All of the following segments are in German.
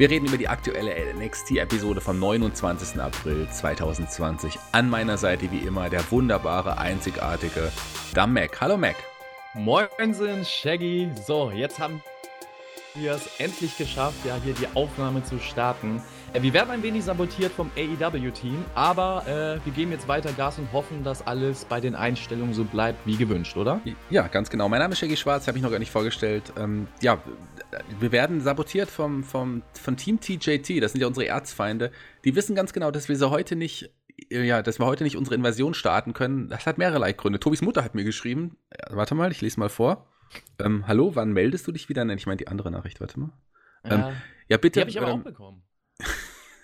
Wir reden über die aktuelle NXT-Episode vom 29. April 2020. An meiner Seite wie immer der wunderbare, einzigartige Dam Mac. Hallo Mac. Moinsen, Shaggy. So, jetzt haben wir es endlich geschafft, ja, hier die Aufnahme zu starten. Äh, wir werden ein wenig sabotiert vom AEW-Team, aber äh, wir geben jetzt weiter Gas und hoffen, dass alles bei den Einstellungen so bleibt wie gewünscht, oder? Ja, ganz genau. Mein Name ist Shaggy Schwarz, habe ich noch gar nicht vorgestellt. Ähm, ja, wir werden sabotiert vom, vom, von Team TJT, das sind ja unsere Erzfeinde. Die wissen ganz genau, dass wir sie heute nicht ja, dass wir heute nicht unsere Invasion starten können, das hat mehrere Gründe. Tobis Mutter hat mir geschrieben, ja, warte mal, ich lese mal vor. Ähm, hallo, wann meldest du dich wieder? Nein, ich meine die andere Nachricht, warte mal. Ähm, ja, ja, bitte. Die habe ich aber ähm, auch bekommen.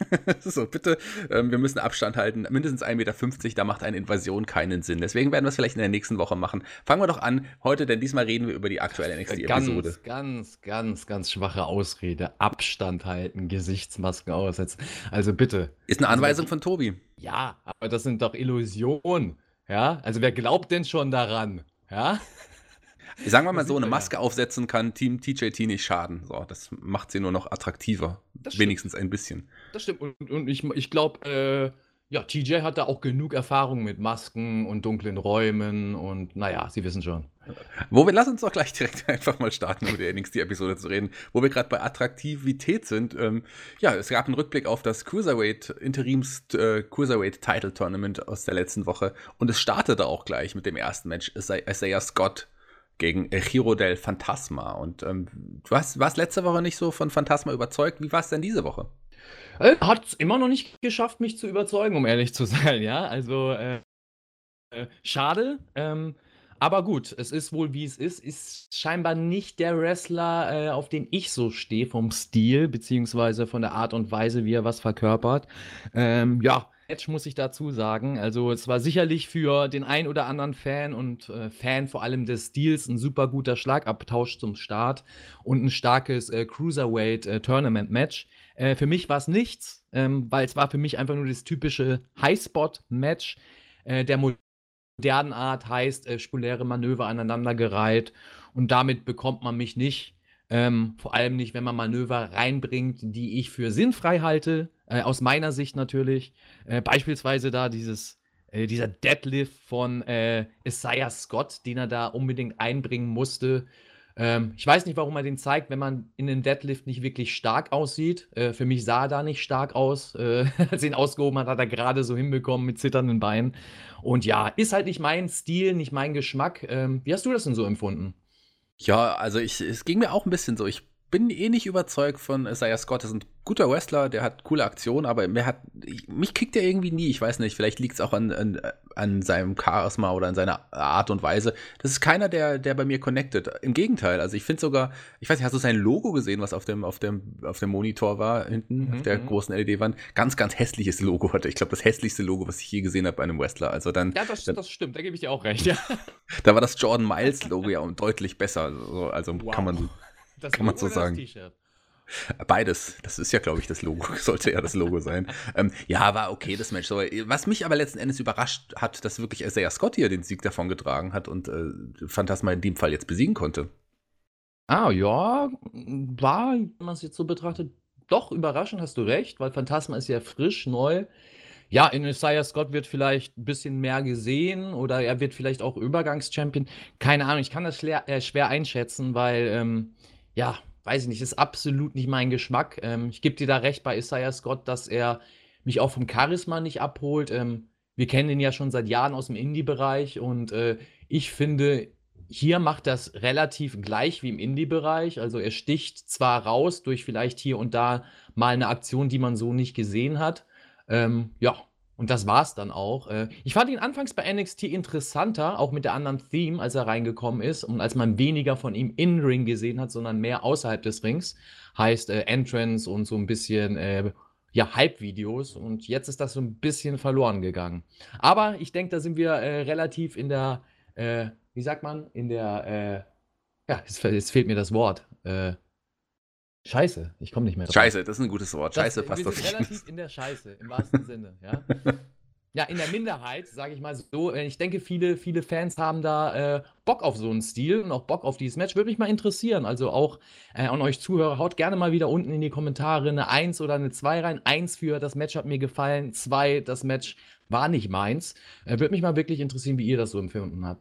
so, bitte, ähm, wir müssen Abstand halten. Mindestens 1,50 Meter, da macht eine Invasion keinen Sinn. Deswegen werden wir es vielleicht in der nächsten Woche machen. Fangen wir doch an heute, denn diesmal reden wir über die aktuelle NXT-Episode. Ganz, ganz, ganz, ganz schwache Ausrede. Abstand halten, Gesichtsmasken aussetzen. Also bitte. Ist eine also Anweisung von Tobi. Ja, aber das sind doch Illusionen. Ja, also wer glaubt denn schon daran? Ja. Sagen wir mal so, eine Maske aufsetzen kann Team TJT nicht schaden. So, das macht sie nur noch attraktiver. Wenigstens ein bisschen. Das stimmt. Und, und ich, ich glaube, äh, ja, TJ hat da auch genug Erfahrung mit Masken und dunklen Räumen und naja, Sie wissen schon. Wo wir, lass uns doch gleich direkt einfach mal starten, über die NXT-Episode zu reden, wo wir gerade bei Attraktivität sind. Ähm, ja, es gab einen Rückblick auf das Cruiserweight, Interims äh, Cruiserweight Title Tournament aus der letzten Woche und es startete auch gleich mit dem ersten Match. Isaiah Scott gegen Giro del Phantasma. Und ähm, du hast, warst letzte Woche nicht so von Phantasma überzeugt. Wie war es denn diese Woche? Äh, Hat es immer noch nicht geschafft, mich zu überzeugen, um ehrlich zu sein, ja. Also äh, äh, schade. Ähm, aber gut, es ist wohl wie es ist. Ist scheinbar nicht der Wrestler, äh, auf den ich so stehe, vom Stil, beziehungsweise von der Art und Weise, wie er was verkörpert. Ähm, ja, Match, muss ich dazu sagen. Also, es war sicherlich für den ein oder anderen Fan und äh, Fan vor allem des Stils ein super guter Schlagabtausch zum Start und ein starkes äh, Cruiserweight äh. Äh, für mich war es nichts, ähm, weil es war für mich einfach nur das typische Highspot-Match äh, der modernen Art, heißt äh, spuläre Manöver aneinandergereiht und damit bekommt man mich nicht. Ähm, vor allem nicht, wenn man Manöver reinbringt, die ich für sinnfrei halte, äh, aus meiner Sicht natürlich. Äh, beispielsweise da dieses, äh, dieser Deadlift von äh, Isaiah Scott, den er da unbedingt einbringen musste. Ähm, ich weiß nicht, warum er den zeigt, wenn man in den Deadlift nicht wirklich stark aussieht. Äh, für mich sah er da nicht stark aus. Als er ihn ausgehoben hat, hat er gerade so hinbekommen mit zitternden Beinen. Und ja, ist halt nicht mein Stil, nicht mein Geschmack. Ähm, wie hast du das denn so empfunden? Ja, also ich, es ging mir auch ein bisschen so. Ich bin eh nicht überzeugt von Isaiah Scott. Das ist ein guter Wrestler, der hat coole Aktionen, aber mir hat, mich kriegt er irgendwie nie. Ich weiß nicht, vielleicht liegt es auch an, an, an, seinem Charisma oder an seiner Art und Weise. Das ist keiner, der, der bei mir connected. Im Gegenteil, also ich finde sogar, ich weiß nicht, hast du sein Logo gesehen, was auf dem, auf dem, auf dem Monitor war, hinten, mhm. auf der mhm. großen LED-Wand? Ganz, ganz hässliches Logo hatte. Ich glaube, das hässlichste Logo, was ich je gesehen habe bei einem Wrestler. Also dann. Ja, das, dann, das stimmt, da gebe ich dir auch recht, ja. da war das Jordan Miles-Logo ja deutlich besser. Also, also wow. kann man das Kann man so sagen. Beides. Das ist ja, glaube ich, das Logo. Sollte ja das Logo sein. ähm, ja, war okay, das Match. So, was mich aber letzten Endes überrascht hat, dass wirklich Isaiah Scott hier den Sieg davon getragen hat und äh, Phantasma in dem Fall jetzt besiegen konnte. Ah, ja, war, wenn man es jetzt so betrachtet, doch überraschend, hast du recht, weil Phantasma ist ja frisch, neu. Ja, in Isaiah Scott wird vielleicht ein bisschen mehr gesehen oder er wird vielleicht auch Übergangschampion. Keine Ahnung, ich kann das schwer, äh, schwer einschätzen, weil ähm, ja, weiß ich nicht, ist absolut nicht mein Geschmack. Ähm, ich gebe dir da recht bei Isaiah Scott, dass er mich auch vom Charisma nicht abholt. Ähm, wir kennen ihn ja schon seit Jahren aus dem Indie-Bereich und äh, ich finde, hier macht das relativ gleich wie im Indie-Bereich. Also er sticht zwar raus durch vielleicht hier und da mal eine Aktion, die man so nicht gesehen hat. Ähm, ja, und das war's dann auch. Äh, ich fand ihn anfangs bei NXT interessanter, auch mit der anderen Theme, als er reingekommen ist und als man weniger von ihm in Ring gesehen hat, sondern mehr außerhalb des Rings. Heißt äh, Entrance und so ein bisschen, äh, ja, Hype-Videos und jetzt ist das so ein bisschen verloren gegangen. Aber ich denke, da sind wir äh, relativ in der, äh, wie sagt man, in der, äh, ja, jetzt, jetzt, fehlt mir das Wort. Scheiße, ich komme nicht mehr drauf. Scheiße, das ist ein gutes Wort. Scheiße das, passt wir sind relativ in der Scheiße, im wahrsten Sinne, ja. Ja, in der Minderheit, sage ich mal so. Äh, ich denke, viele, viele Fans haben da äh, Bock auf so einen Stil und auch Bock auf dieses Match. Würde mich mal interessieren. Also auch äh, an euch Zuhörer, haut gerne mal wieder unten in die Kommentare eine 1 oder eine 2 rein. 1 für das Match hat mir gefallen, 2 das Match war nicht meins. Äh, Würde mich mal wirklich interessieren, wie ihr das so empfunden habt.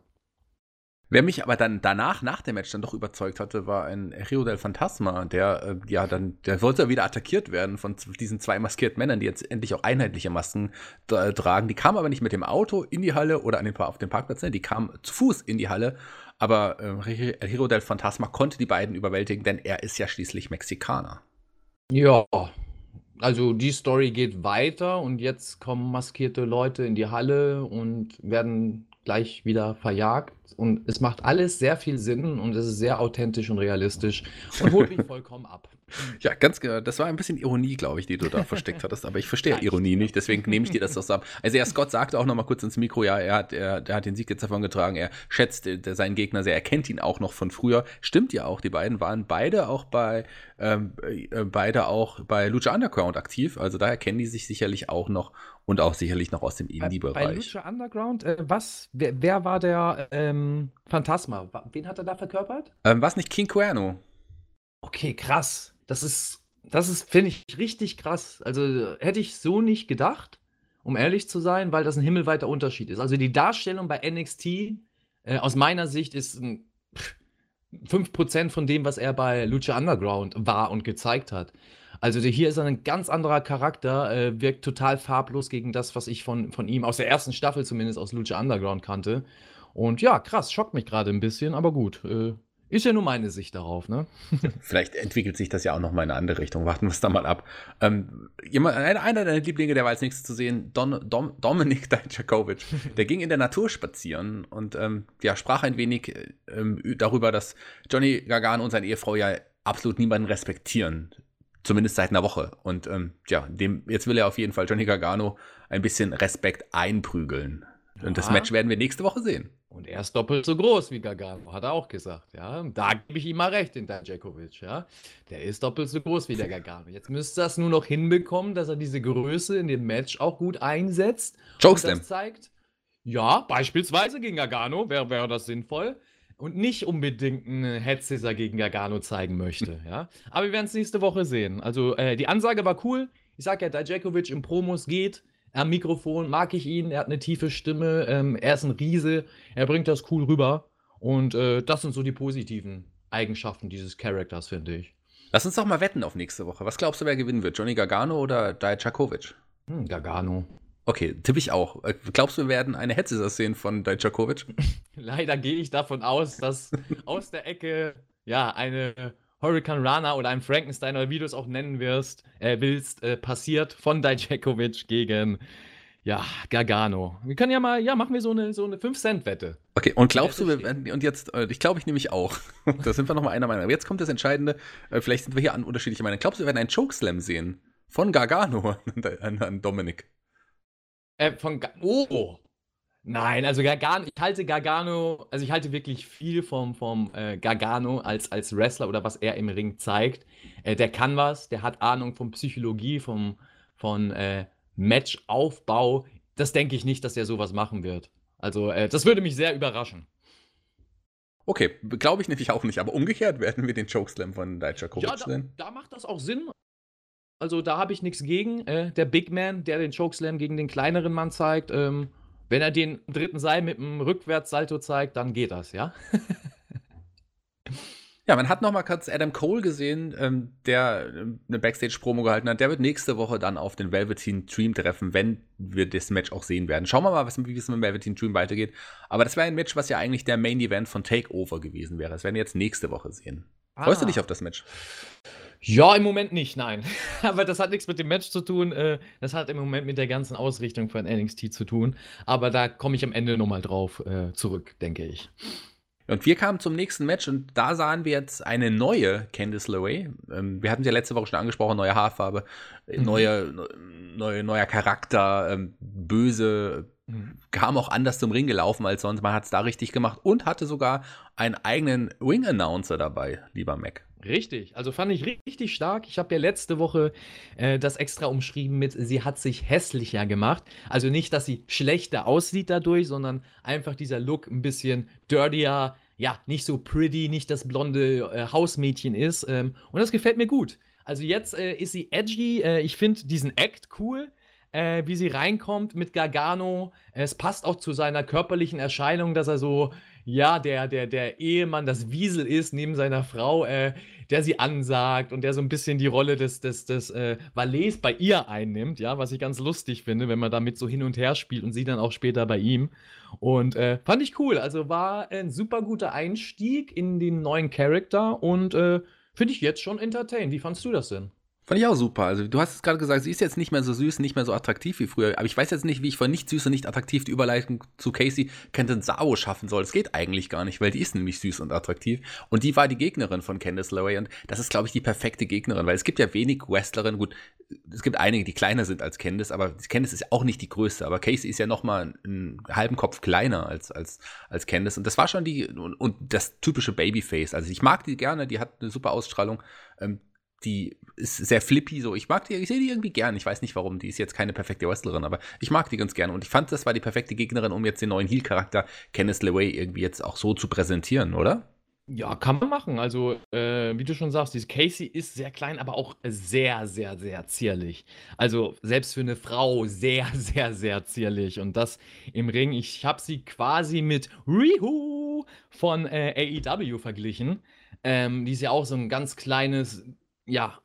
Wer mich aber dann danach, nach dem Match dann doch überzeugt hatte, war ein Rio del Fantasma, der äh, ja dann, der wollte wieder attackiert werden von diesen zwei maskierten Männern, die jetzt endlich auch einheitliche Masken äh, tragen. Die kamen aber nicht mit dem Auto in die Halle oder an den, auf den Parkplatz, ne? die kamen zu Fuß in die Halle. Aber äh, Rio del Fantasma konnte die beiden überwältigen, denn er ist ja schließlich Mexikaner. Ja, also die Story geht weiter und jetzt kommen maskierte Leute in die Halle und werden gleich wieder verjagt. Und es macht alles sehr viel Sinn und es ist sehr authentisch und realistisch und holt mich vollkommen ab. Ja, ganz genau. Das war ein bisschen Ironie, glaube ich, die du da versteckt hattest. Aber ich verstehe Ironie nicht, deswegen nehme ich dir das doch ab. Also, ja, Scott sagte auch noch mal kurz ins Mikro, ja, er hat, er, er hat den Sieg jetzt davon getragen. Er schätzt seinen Gegner sehr. Er kennt ihn auch noch von früher. Stimmt ja auch. Die beiden waren beide auch bei, ähm, äh, beide auch bei Lucha Underground aktiv. Also, daher kennen die sich sicherlich auch noch und auch sicherlich noch aus dem Indie-Bereich. Bei Lucha Underground, äh, was, wer, wer, war der ähm, Phantasma? Wen hat er da verkörpert? Ähm, was nicht King Cuerno? Okay, krass. Das ist, das ist, finde ich, richtig krass. Also hätte ich so nicht gedacht, um ehrlich zu sein, weil das ein himmelweiter Unterschied ist. Also die Darstellung bei NXT äh, aus meiner Sicht ist ein, 5% von dem, was er bei Lucha Underground war und gezeigt hat. Also hier ist er ein ganz anderer Charakter, äh, wirkt total farblos gegen das, was ich von, von ihm aus der ersten Staffel zumindest aus Lucha Underground kannte. Und ja, krass, schockt mich gerade ein bisschen, aber gut. Äh, ist ja nur meine Sicht darauf, ne? Vielleicht entwickelt sich das ja auch noch mal in eine andere Richtung. Warten wir es da mal ab. Ähm, jemand, einer, einer deiner Lieblinge, der war als nächstes zu sehen, Don, Dom, Dominik Dajakovic. Der ging in der Natur spazieren und ähm, ja, sprach ein wenig ähm, darüber, dass Johnny Gargano und seine Ehefrau ja absolut niemanden respektieren. Zumindest seit einer Woche. Und ähm, ja, dem, jetzt will er auf jeden Fall Johnny Gargano ein bisschen Respekt einprügeln. Und ja. das Match werden wir nächste Woche sehen. Und er ist doppelt so groß wie Gargano, hat er auch gesagt, ja. Da gebe ich ihm mal recht, den Dajakovic, ja. Der ist doppelt so groß wie der Gargano. Jetzt müsste er es nur noch hinbekommen, dass er diese Größe in dem Match auch gut einsetzt. Chokeslam. Das zeigt, ja, beispielsweise gegen Gargano wäre wär das sinnvoll. Und nicht unbedingt einen Headsisser gegen Gargano zeigen möchte, ja. Aber wir werden es nächste Woche sehen. Also, äh, die Ansage war cool. Ich sag ja, Dajakovic im Promos geht am Mikrofon mag ich ihn, er hat eine tiefe Stimme, ähm, er ist ein Riese, er bringt das cool rüber. Und äh, das sind so die positiven Eigenschaften dieses Charakters, finde ich. Lass uns doch mal wetten auf nächste Woche. Was glaubst du, wer gewinnen wird? Johnny Gargano oder Dajakovic? Hm, Gargano. Okay, tippe ich auch. Äh, glaubst du, wir werden eine Hetze sehen von Dajakovic? Leider gehe ich davon aus, dass aus der Ecke ja eine Hurricane Rana oder einem Frankenstein oder wie du es auch nennen wirst, äh, willst, äh, passiert von Dijakovic gegen ja, Gargano. Wir können ja mal, ja, machen wir so eine, so eine 5-Cent-Wette. Okay, und glaubst du, wir werden, und jetzt, äh, ich glaube ich nämlich auch, da sind wir nochmal einer Meinung. Aber jetzt kommt das Entscheidende, äh, vielleicht sind wir hier an unterschiedliche Meinungen. Glaubst du, wir werden einen Chokeslam sehen? Von Gargano an, an Dominik? Äh, von, Ga oh, Nein, also Gargano, ich halte Gargano, also ich halte wirklich viel vom, vom äh, Gargano als, als Wrestler oder was er im Ring zeigt. Äh, der kann was, der hat Ahnung von Psychologie, vom, von äh, Matchaufbau. Das denke ich nicht, dass er sowas machen wird. Also, äh, das würde mich sehr überraschen. Okay, glaube ich nämlich auch nicht, aber umgekehrt werden wir den Chokeslam von Dijakovic ja, da, sehen. Da macht das auch Sinn. Also, da habe ich nichts gegen. Äh, der Big Man, der den Chokeslam gegen den kleineren Mann zeigt, ähm, wenn er den dritten Seil mit einem Rückwärtssalto zeigt, dann geht das, ja? ja, man hat noch mal kurz Adam Cole gesehen, ähm, der ähm, eine Backstage-Promo gehalten hat. Der wird nächste Woche dann auf den Velveteen Dream treffen, wenn wir das Match auch sehen werden. Schauen wir mal, was, wie es mit dem Velveteen Dream weitergeht. Aber das wäre ein Match, was ja eigentlich der Main Event von Takeover gewesen wäre. Das werden wir jetzt nächste Woche sehen. Ah. Freust du dich auf das Match? Ja, im Moment nicht, nein. Aber das hat nichts mit dem Match zu tun. Äh, das hat im Moment mit der ganzen Ausrichtung von NXT zu tun. Aber da komme ich am Ende nochmal drauf äh, zurück, denke ich. Und wir kamen zum nächsten Match und da sahen wir jetzt eine neue Candice LeRae. Ähm, wir hatten sie ja letzte Woche schon angesprochen, neue Haarfarbe, mhm. neue, neue, neuer Charakter, ähm, böse. Kam auch anders zum Ring gelaufen als sonst. Man hat es da richtig gemacht und hatte sogar einen eigenen Ring-Announcer dabei, lieber Mac. Richtig, also fand ich richtig stark. Ich habe ja letzte Woche äh, das extra umschrieben mit, sie hat sich hässlicher gemacht. Also nicht, dass sie schlechter aussieht dadurch, sondern einfach dieser Look ein bisschen dirtier, ja, nicht so pretty, nicht das blonde äh, Hausmädchen ist. Ähm, und das gefällt mir gut. Also jetzt äh, ist sie edgy. Äh, ich finde diesen Act cool. Äh, wie sie reinkommt mit Gargano. Es passt auch zu seiner körperlichen Erscheinung, dass er so ja, der, der, der Ehemann, das Wiesel ist neben seiner Frau, äh, der sie ansagt und der so ein bisschen die Rolle des, des, des äh, Valets bei ihr einnimmt, ja, was ich ganz lustig finde, wenn man damit so hin und her spielt und sie dann auch später bei ihm. Und äh, fand ich cool. Also war ein super guter Einstieg in den neuen Charakter und äh, finde ich jetzt schon entertained. Wie fandst du das denn? Fand ich auch super. Also du hast es gerade gesagt, sie ist jetzt nicht mehr so süß, nicht mehr so attraktiv wie früher. Aber ich weiß jetzt nicht, wie ich von nicht süß und nicht attraktiv die Überleitung zu Casey Sao schaffen soll. Das geht eigentlich gar nicht, weil die ist nämlich süß und attraktiv. Und die war die Gegnerin von Candice LeRae. Und das ist, glaube ich, die perfekte Gegnerin, weil es gibt ja wenig Wrestlerinnen. Gut, es gibt einige, die kleiner sind als Candice, aber Candice ist auch nicht die größte. Aber Casey ist ja noch mal einen halben Kopf kleiner als, als, als Candice. Und das war schon die, und, und das typische Babyface. Also ich mag die gerne, die hat eine super Ausstrahlung. Ähm, die ist sehr flippy, so. Ich mag die, ich sehe die irgendwie gern. Ich weiß nicht warum, die ist jetzt keine perfekte Wrestlerin, aber ich mag die ganz gerne. Und ich fand, das war die perfekte Gegnerin, um jetzt den neuen Heel-Charakter Kenneth LeWay irgendwie jetzt auch so zu präsentieren, oder? Ja, kann man machen. Also, äh, wie du schon sagst, diese Casey ist sehr klein, aber auch sehr, sehr, sehr zierlich. Also, selbst für eine Frau sehr, sehr, sehr zierlich. Und das im Ring. Ich habe sie quasi mit Rihu von äh, AEW verglichen. Ähm, die ist ja auch so ein ganz kleines ja,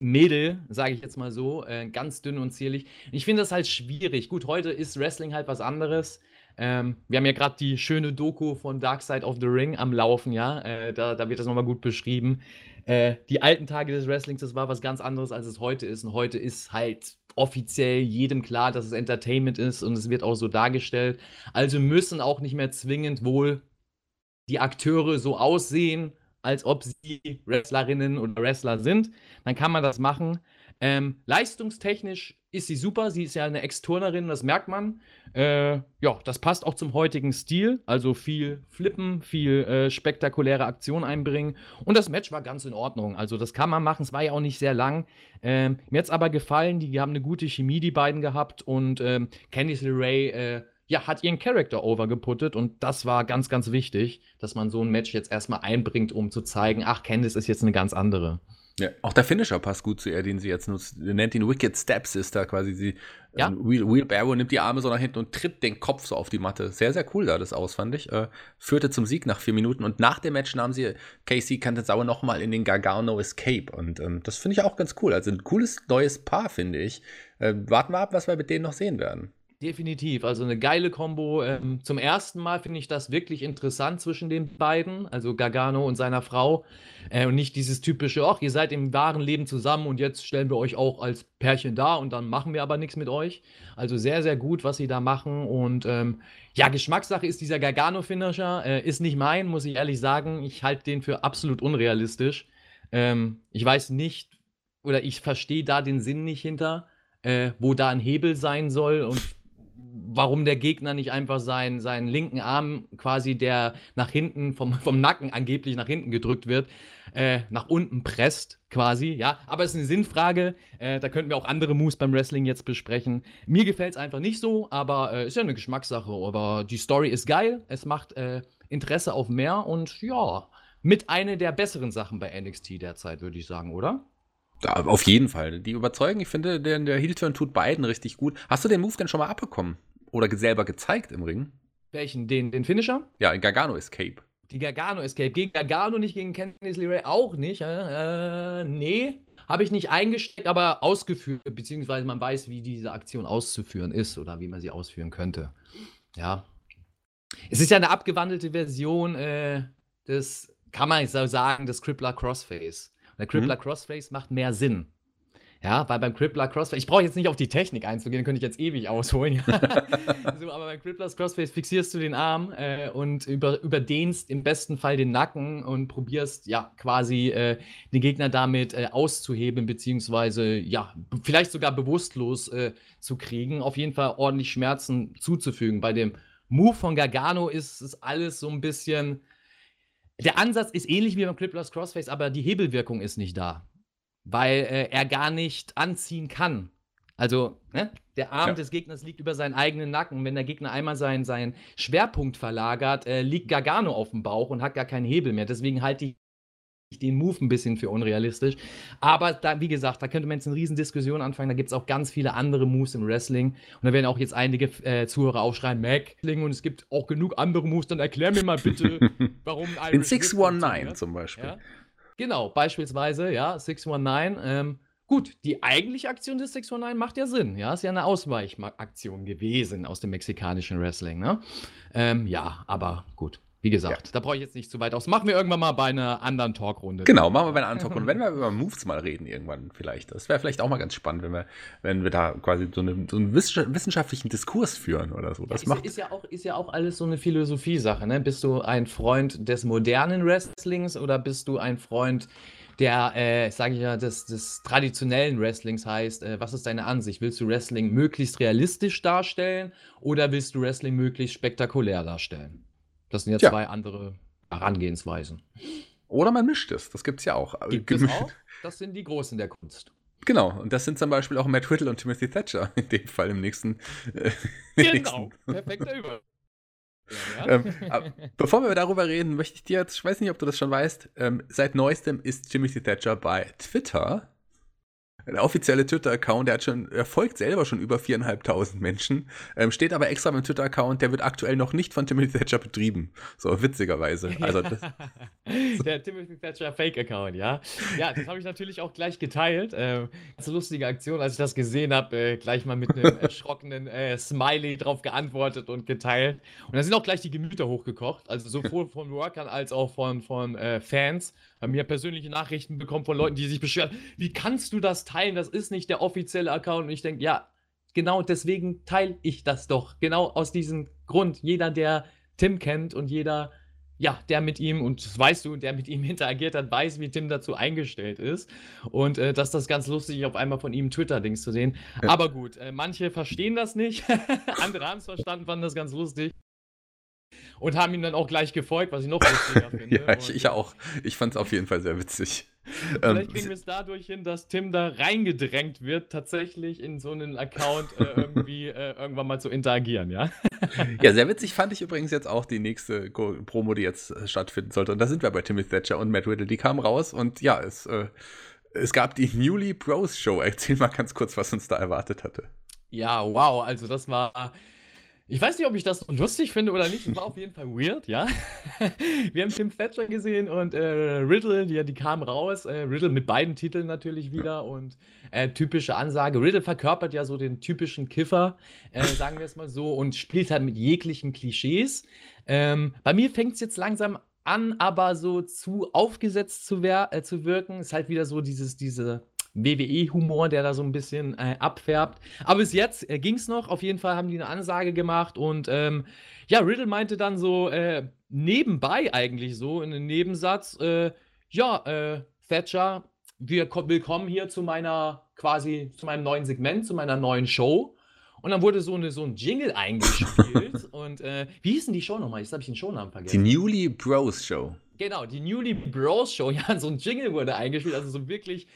Mädel, sage ich jetzt mal so, äh, ganz dünn und zierlich. Ich finde das halt schwierig. Gut, heute ist Wrestling halt was anderes. Ähm, wir haben ja gerade die schöne Doku von Dark Side of the Ring am Laufen, ja. Äh, da, da, wird das nochmal gut beschrieben. Äh, die alten Tage des Wrestlings, das war was ganz anderes, als es heute ist. Und heute ist halt offiziell jedem klar, dass es Entertainment ist und es wird auch so dargestellt. Also müssen auch nicht mehr zwingend wohl die Akteure so aussehen als ob sie Wrestlerinnen oder Wrestler sind. Dann kann man das machen. Ähm, leistungstechnisch ist sie super. Sie ist ja eine Ex-Turnerin, das merkt man. Äh, ja, das passt auch zum heutigen Stil. Also viel Flippen, viel äh, spektakuläre Aktion einbringen. Und das Match war ganz in Ordnung. Also das kann man machen. Es war ja auch nicht sehr lang. Ähm, mir hat es aber gefallen. Die haben eine gute Chemie, die beiden gehabt. Und ähm, Candice LeRae äh, ja, hat ihren Charakter overgeputtet und das war ganz, ganz wichtig, dass man so ein Match jetzt erstmal einbringt, um zu zeigen, ach, Candice ist jetzt eine ganz andere. Ja, auch der Finisher passt gut zu ihr, den sie jetzt nutzt. Sie nennt ihn Wicked Steps, ist da quasi sie. Ja. Ähm, Wheel, Wheelbarrow nimmt die Arme so nach hinten und tritt den Kopf so auf die Matte. Sehr, sehr cool da das aus, fand ich. Äh, führte zum Sieg nach vier Minuten und nach dem Match nahm sie Casey Cantanzauer nochmal in den Gargano Escape und ähm, das finde ich auch ganz cool. Also ein cooles neues Paar, finde ich. Äh, warten wir ab, was wir mit denen noch sehen werden. Definitiv, also eine geile Kombo. Ähm, zum ersten Mal finde ich das wirklich interessant zwischen den beiden, also Gargano und seiner Frau. Äh, und nicht dieses typische, ach, ihr seid im wahren Leben zusammen und jetzt stellen wir euch auch als Pärchen da und dann machen wir aber nichts mit euch. Also sehr, sehr gut, was sie da machen. Und ähm, ja, Geschmackssache ist dieser Gargano-Finisher. Äh, ist nicht mein, muss ich ehrlich sagen. Ich halte den für absolut unrealistisch. Ähm, ich weiß nicht, oder ich verstehe da den Sinn nicht hinter. Äh, wo da ein Hebel sein soll und warum der Gegner nicht einfach seinen, seinen linken Arm quasi, der nach hinten, vom, vom Nacken angeblich nach hinten gedrückt wird, äh, nach unten presst, quasi, ja. Aber es ist eine Sinnfrage. Äh, da könnten wir auch andere Moves beim Wrestling jetzt besprechen. Mir gefällt es einfach nicht so, aber äh, ist ja eine Geschmackssache. Aber die Story ist geil. Es macht äh, Interesse auf mehr und ja, mit einer der besseren Sachen bei NXT derzeit, würde ich sagen, oder? Auf jeden Fall. Die überzeugen. Ich finde, der, der Heel-Turn tut beiden richtig gut. Hast du den Move denn schon mal abbekommen? Oder selber gezeigt im Ring? Welchen? Den, den Finisher? Ja, in Gargano Escape. Die Gargano Escape. Gegen Gargano nicht, gegen Candice LeRae auch nicht. Äh, nee. Habe ich nicht eingesteckt, aber ausgeführt, beziehungsweise man weiß, wie diese Aktion auszuführen ist oder wie man sie ausführen könnte. Ja. Es ist ja eine abgewandelte Version äh, des, kann man so sagen, des Crippler Crossface. Der Crippler mhm. Crossface macht mehr Sinn. Ja, weil beim Crippler Crossface, ich brauche jetzt nicht auf die Technik einzugehen, könnte ich jetzt ewig ausholen. so, aber beim Crippler Crossface fixierst du den Arm äh, und über, überdehnst im besten Fall den Nacken und probierst ja quasi äh, den Gegner damit äh, auszuheben, beziehungsweise ja, vielleicht sogar bewusstlos äh, zu kriegen. Auf jeden Fall ordentlich Schmerzen zuzufügen. Bei dem Move von Gargano ist es alles so ein bisschen. Der Ansatz ist ähnlich wie beim Crippler's Crossface, aber die Hebelwirkung ist nicht da weil äh, er gar nicht anziehen kann. Also, ne? der Arm ja. des Gegners liegt über seinen eigenen Nacken. Wenn der Gegner einmal seinen, seinen Schwerpunkt verlagert, äh, liegt Gargano auf dem Bauch und hat gar keinen Hebel mehr. Deswegen halte ich den Move ein bisschen für unrealistisch. Aber da, wie gesagt, da könnte man jetzt eine riesen Diskussion anfangen. Da gibt es auch ganz viele andere Moves im Wrestling. Und da werden auch jetzt einige äh, Zuhörer aufschreien, Mac, und es gibt auch genug andere Moves. Dann erklär mir mal bitte, warum ein In 619 zum Beispiel. Ja? Genau, beispielsweise, ja, 619. Ähm, gut, die eigentliche Aktion des 619 macht ja Sinn. Ja, ist ja eine Ausweichaktion gewesen aus dem mexikanischen Wrestling. Ne? Ähm, ja, aber gut. Wie gesagt, ja. da brauche ich jetzt nicht zu weit aus. Machen wir irgendwann mal bei einer anderen Talkrunde. Genau, machen wir bei einer anderen Talkrunde. wenn wir über Moves mal reden irgendwann vielleicht. Das wäre vielleicht auch mal ganz spannend, wenn wir, wenn wir da quasi so, eine, so einen wissenschaftlichen Diskurs führen oder so. Das ja, macht ist, ja auch, ist ja auch alles so eine Philosophie-Sache. Ne? Bist du ein Freund des modernen Wrestlings oder bist du ein Freund der, äh, sage ich ja, des, des traditionellen Wrestlings heißt, äh, was ist deine Ansicht? Willst du Wrestling möglichst realistisch darstellen oder willst du Wrestling möglichst spektakulär darstellen? Das sind ja, ja. zwei andere Herangehensweisen. Oder man mischt es, das gibt es ja auch. Gibt es auch? Das sind die Großen der Kunst. Genau, und das sind zum Beispiel auch Matt Whittle und Timothy Thatcher in dem Fall im nächsten. Äh, genau, nächsten. perfekter Über. Ja, ja. ähm, bevor wir darüber reden, möchte ich dir jetzt, ich weiß nicht, ob du das schon weißt, ähm, seit neuestem ist Timothy Thatcher bei Twitter der offizielle Twitter-Account, der hat schon, er folgt selber schon über viereinhalbtausend Menschen, ähm, steht aber extra beim Twitter-Account, der wird aktuell noch nicht von Timothy Thatcher betrieben. So, witzigerweise. Also das, der Timothy Thatcher Fake-Account, ja. Ja, das habe ich natürlich auch gleich geteilt. Äh, ganz lustige Aktion, als ich das gesehen habe, äh, gleich mal mit einem erschrockenen äh, Smiley drauf geantwortet und geteilt. Und da sind auch gleich die Gemüter hochgekocht, also sowohl von Workern als auch von, von äh, Fans haben mir persönliche Nachrichten bekommen von Leuten, die sich beschweren, wie kannst du das teilen? Das ist nicht der offizielle Account. Und ich denke, ja, genau deswegen teile ich das doch. Genau aus diesem Grund. Jeder, der Tim kennt und jeder, ja, der mit ihm, und das weißt du, der mit ihm interagiert hat, weiß, wie Tim dazu eingestellt ist. Und äh, dass das ganz lustig auf einmal von ihm Twitter-Dings zu sehen. Ja. Aber gut, äh, manche verstehen das nicht. Andere haben es verstanden, fanden das ganz lustig und haben ihm dann auch gleich gefolgt, was ich noch lustiger finde. ja, ich, ich, auch. Ich fand es auf jeden Fall sehr witzig. Vielleicht ähm, kriegen wir es dadurch hin, dass Tim da reingedrängt wird, tatsächlich in so einen Account äh, irgendwie äh, irgendwann mal zu interagieren, ja? ja, sehr witzig fand ich übrigens jetzt auch die nächste Promo, die jetzt äh, stattfinden sollte. Und da sind wir bei Timothy Thatcher und Matt Riddle. Die kamen raus und ja, es, äh, es gab die Newly Bros Show. Erzähl mal ganz kurz, was uns da erwartet hatte. Ja, wow, also das war ich weiß nicht, ob ich das lustig finde oder nicht. War auf jeden Fall weird, ja. Wir haben Tim Thatcher gesehen und äh, Riddle, die, die kam raus. Äh, Riddle mit beiden Titeln natürlich wieder und äh, typische Ansage. Riddle verkörpert ja so den typischen Kiffer, äh, sagen wir es mal so, und spielt halt mit jeglichen Klischees. Ähm, bei mir fängt es jetzt langsam an, aber so zu aufgesetzt zu, äh, zu wirken. Ist halt wieder so dieses, diese WWE-Humor, der da so ein bisschen äh, abfärbt. Aber bis jetzt äh, ging es noch. Auf jeden Fall haben die eine Ansage gemacht und ähm, ja, Riddle meinte dann so äh, nebenbei eigentlich so in einem Nebensatz, äh, ja, äh, Thatcher, wir willkommen hier zu meiner quasi zu meinem neuen Segment, zu meiner neuen Show. Und dann wurde so, eine, so ein Jingle eingespielt. und äh, wie hieß denn die Show nochmal? Jetzt habe ich den Shownamen vergessen. Die Newly Bros Show. Genau, die Newly Bros Show. Ja, so ein Jingle wurde eingespielt. Also so wirklich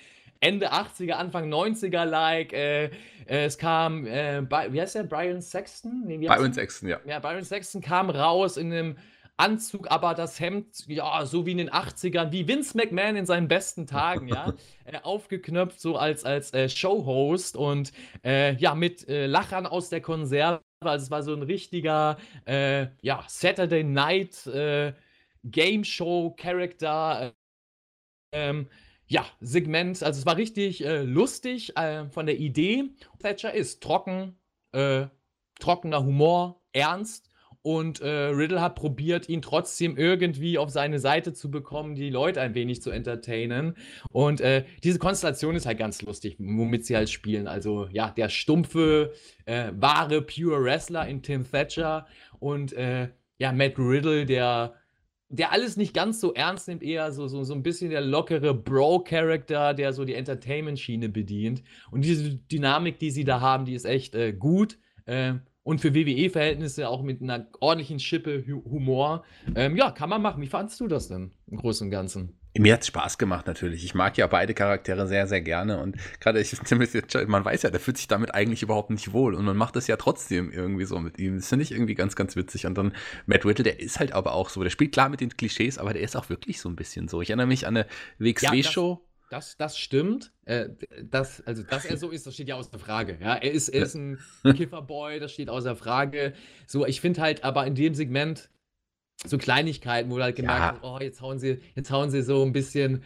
Ende 80er, Anfang 90er like. Äh, äh, es kam, äh, wie heißt der? Brian Sexton? Nee, Byron Sexton, ja. Ja, Byron Sexton kam raus in einem Anzug, aber das Hemd, ja, so wie in den 80ern, wie Vince McMahon in seinen besten Tagen, ja, äh, aufgeknöpft, so als, als äh, Showhost und ja, mit Lachern aus der Konserve. Also es war so ein richtiger, ja, Saturday Night Game Show Character. Ähm, ja, Segment. Also es war richtig äh, lustig äh, von der Idee. Thatcher ist trocken, äh, trockener Humor, ernst und äh, Riddle hat probiert, ihn trotzdem irgendwie auf seine Seite zu bekommen, die Leute ein wenig zu entertainen. Und äh, diese Konstellation ist halt ganz lustig, womit sie halt spielen. Also ja, der stumpfe, äh, wahre, pure Wrestler in Tim Thatcher und ja, Matt Riddle, der der alles nicht ganz so ernst nimmt, eher so, so, so ein bisschen der lockere Bro-Charakter, der so die Entertainment-Schiene bedient. Und diese Dynamik, die sie da haben, die ist echt äh, gut. Äh, und für WWE-Verhältnisse auch mit einer ordentlichen Schippe Humor. Ähm, ja, kann man machen. Wie fandest du das denn im Großen und Ganzen? Mir hat es Spaß gemacht natürlich. Ich mag ja beide Charaktere sehr, sehr gerne. Und gerade ich man weiß ja, der fühlt sich damit eigentlich überhaupt nicht wohl. Und man macht es ja trotzdem irgendwie so mit ihm. Das finde ich irgendwie ganz, ganz witzig. Und dann Matt Riddle, der ist halt aber auch so. Der spielt klar mit den Klischees, aber der ist auch wirklich so ein bisschen so. Ich erinnere mich an eine WXW-Show. Ja, das, das stimmt. Äh, das, also, dass er so ist, das steht ja außer Frage. Ja, er ist, er ist ein Kifferboy, das steht außer Frage. So, ich finde halt aber in dem Segment so Kleinigkeiten, wo du halt gemerkt ja. hast, oh, jetzt hauen sie, jetzt hauen sie so ein bisschen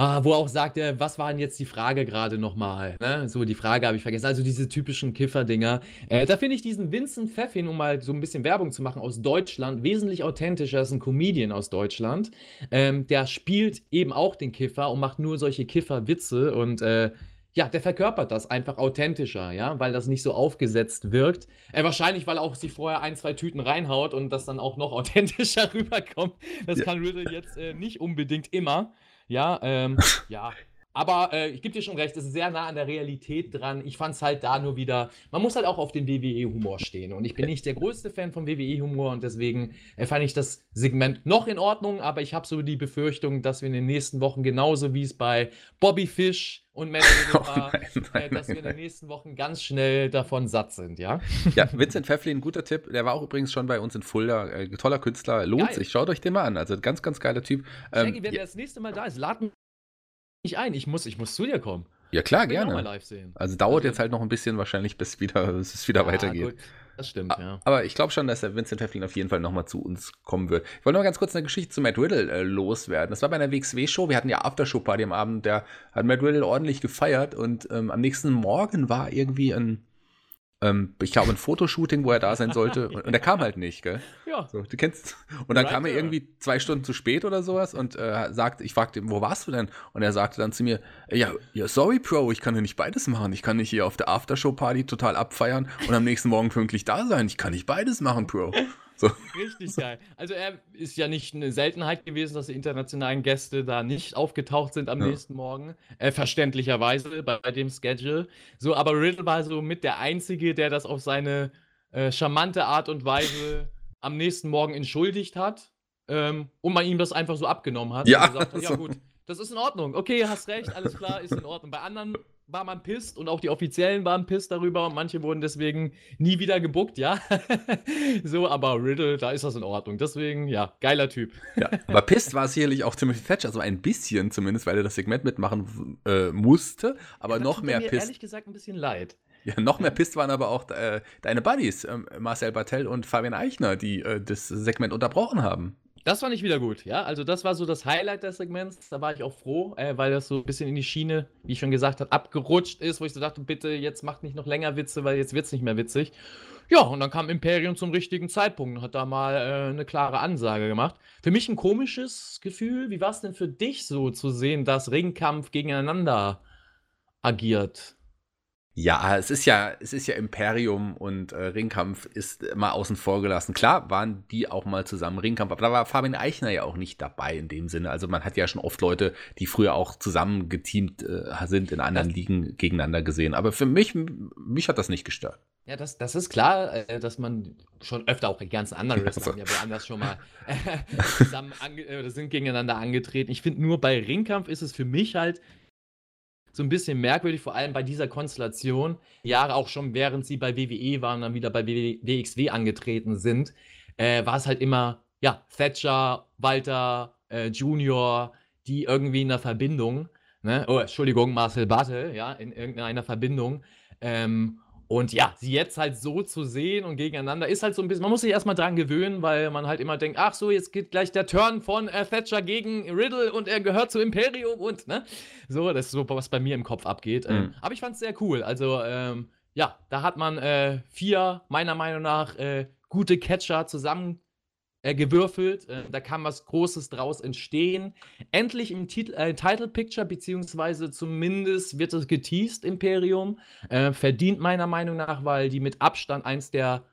Ah, wo auch sagt er, was war denn jetzt die Frage gerade nochmal? Ne? So, die Frage habe ich vergessen. Also diese typischen Kiffer-Dinger. Äh, da finde ich diesen Vincent Pfeffin, um mal so ein bisschen Werbung zu machen, aus Deutschland, wesentlich authentischer als ein Comedian aus Deutschland. Ähm, der spielt eben auch den Kiffer und macht nur solche Kiffer-Witze und äh, ja, der verkörpert das einfach authentischer, ja, weil das nicht so aufgesetzt wirkt. Äh, wahrscheinlich, weil auch sie vorher ein, zwei Tüten reinhaut und das dann auch noch authentischer rüberkommt. Das ja. kann Riddle jetzt äh, nicht unbedingt immer. Ja, ähm, ja. Aber äh, ich gebe dir schon recht, es ist sehr nah an der Realität dran. Ich fand es halt da nur wieder, man muss halt auch auf den WWE-Humor stehen. Und ich bin nicht der größte Fan vom WWE-Humor und deswegen äh, fand ich das Segment noch in Ordnung, aber ich habe so die Befürchtung, dass wir in den nächsten Wochen genauso wie es bei Bobby Fish und Matt oh, war, nein, nein, äh, dass nein, wir in den nächsten Wochen ganz schnell davon satt sind, ja? Ja, Vincent Pfefflin, guter Tipp. Der war auch übrigens schon bei uns in Fulda. Äh, toller Künstler, lohnt Geil. sich. Schaut euch den mal an. Also ganz, ganz geiler Typ. Ähm, Shaggy, wenn ja. der das nächste Mal da ist, lad nicht ein. Ich muss, ich muss zu dir kommen. Ja, klar, gerne. Also dauert also, jetzt halt noch ein bisschen wahrscheinlich, bis, wieder, bis es wieder ja, weitergeht. Gut. Das stimmt, ja. Aber ich glaube schon, dass der Vincent Hefflin auf jeden Fall nochmal zu uns kommen wird. Ich wollte noch ganz kurz eine Geschichte zu Matt Riddle äh, loswerden. Das war bei einer WXW-Show. Wir hatten ja Aftershow-Party am Abend. Der hat Matt Riddle ordentlich gefeiert und ähm, am nächsten Morgen war irgendwie ein ähm, ich glaube, ein Fotoshooting, wo er da sein sollte. Und, und er kam halt nicht, gell? Ja. So, du kennst. Und dann right kam er irgendwie zwei Stunden zu spät oder sowas und äh, sagte, ich fragte ihn, wo warst du denn? Und er sagte dann zu mir, ja, ja, sorry, Bro, ich kann ja nicht beides machen. Ich kann nicht hier auf der Aftershow-Party total abfeiern und am nächsten Morgen pünktlich da sein. Ich kann nicht beides machen, Bro. So. Richtig geil. Also er ist ja nicht eine Seltenheit gewesen, dass die internationalen Gäste da nicht aufgetaucht sind am ja. nächsten Morgen. Äh, verständlicherweise bei, bei, dem Schedule. So, aber Riddle war so mit der Einzige, der das auf seine äh, charmante Art und Weise am nächsten Morgen entschuldigt hat. Ähm, und man ihm das einfach so abgenommen hat. Ja, und gesagt hat, ja gut, das ist in Ordnung. Okay, hast recht, alles klar, ist in Ordnung. Bei anderen war man pisst und auch die Offiziellen waren pisst darüber und manche wurden deswegen nie wieder gebuckt, ja. so, aber Riddle, da ist das in Ordnung. Deswegen, ja, geiler Typ. ja, aber pisst war sicherlich auch Timothy Thatcher, so ein bisschen zumindest, weil er das Segment mitmachen äh, musste, aber ja, noch mehr mir pisst. ehrlich gesagt ein bisschen leid. Ja, noch mehr pisst waren aber auch äh, deine Buddies, äh, Marcel Bartel und Fabian Eichner, die äh, das Segment unterbrochen haben. Das fand ich wieder gut, ja. Also, das war so das Highlight des Segments. Da war ich auch froh, äh, weil das so ein bisschen in die Schiene, wie ich schon gesagt habe, abgerutscht ist, wo ich so dachte, bitte, jetzt macht nicht noch länger Witze, weil jetzt wird es nicht mehr witzig. Ja, und dann kam Imperium zum richtigen Zeitpunkt und hat da mal äh, eine klare Ansage gemacht. Für mich ein komisches Gefühl. Wie war es denn für dich so zu sehen, dass Ringkampf gegeneinander agiert? Ja, es ist ja, es ist ja Imperium und äh, Ringkampf ist mal außen vor gelassen. Klar waren die auch mal zusammen Ringkampf, aber da war Fabian Eichner ja auch nicht dabei in dem Sinne. Also man hat ja schon oft Leute, die früher auch zusammen geteamt äh, sind, in anderen Ligen gegeneinander gesehen. Aber für mich, mich hat das nicht gestört. Ja, das, das ist klar, äh, dass man schon öfter auch in ganz anderen Wrestlern ja woanders schon mal äh, zusammen ange äh, sind gegeneinander angetreten. Ich finde nur bei Ringkampf ist es für mich halt so ein bisschen merkwürdig, vor allem bei dieser Konstellation. Jahre auch schon, während sie bei WWE waren, dann wieder bei WXW angetreten sind, äh, war es halt immer, ja, Thatcher, Walter, äh, Junior, die irgendwie in einer Verbindung, ne? oh, Entschuldigung, Marcel Bartel, ja, in irgendeiner Verbindung. Ähm, und ja, sie jetzt halt so zu sehen und gegeneinander ist halt so ein bisschen, man muss sich erstmal dran gewöhnen, weil man halt immer denkt, ach so, jetzt geht gleich der Turn von äh, Thatcher gegen Riddle und er gehört zu Imperium und, ne? So, das ist so, was bei mir im Kopf abgeht. Ähm, mhm. Ähm, aber ich fand es sehr cool. Also, ähm, ja, da hat man äh, vier, meiner Meinung nach, äh, gute Catcher zusammen äh, gewürfelt. Äh, da kann was Großes draus entstehen. Endlich im Titel, äh, Title Picture, beziehungsweise zumindest wird es geteased, Imperium. Äh, verdient meiner Meinung nach, weil die mit Abstand eins der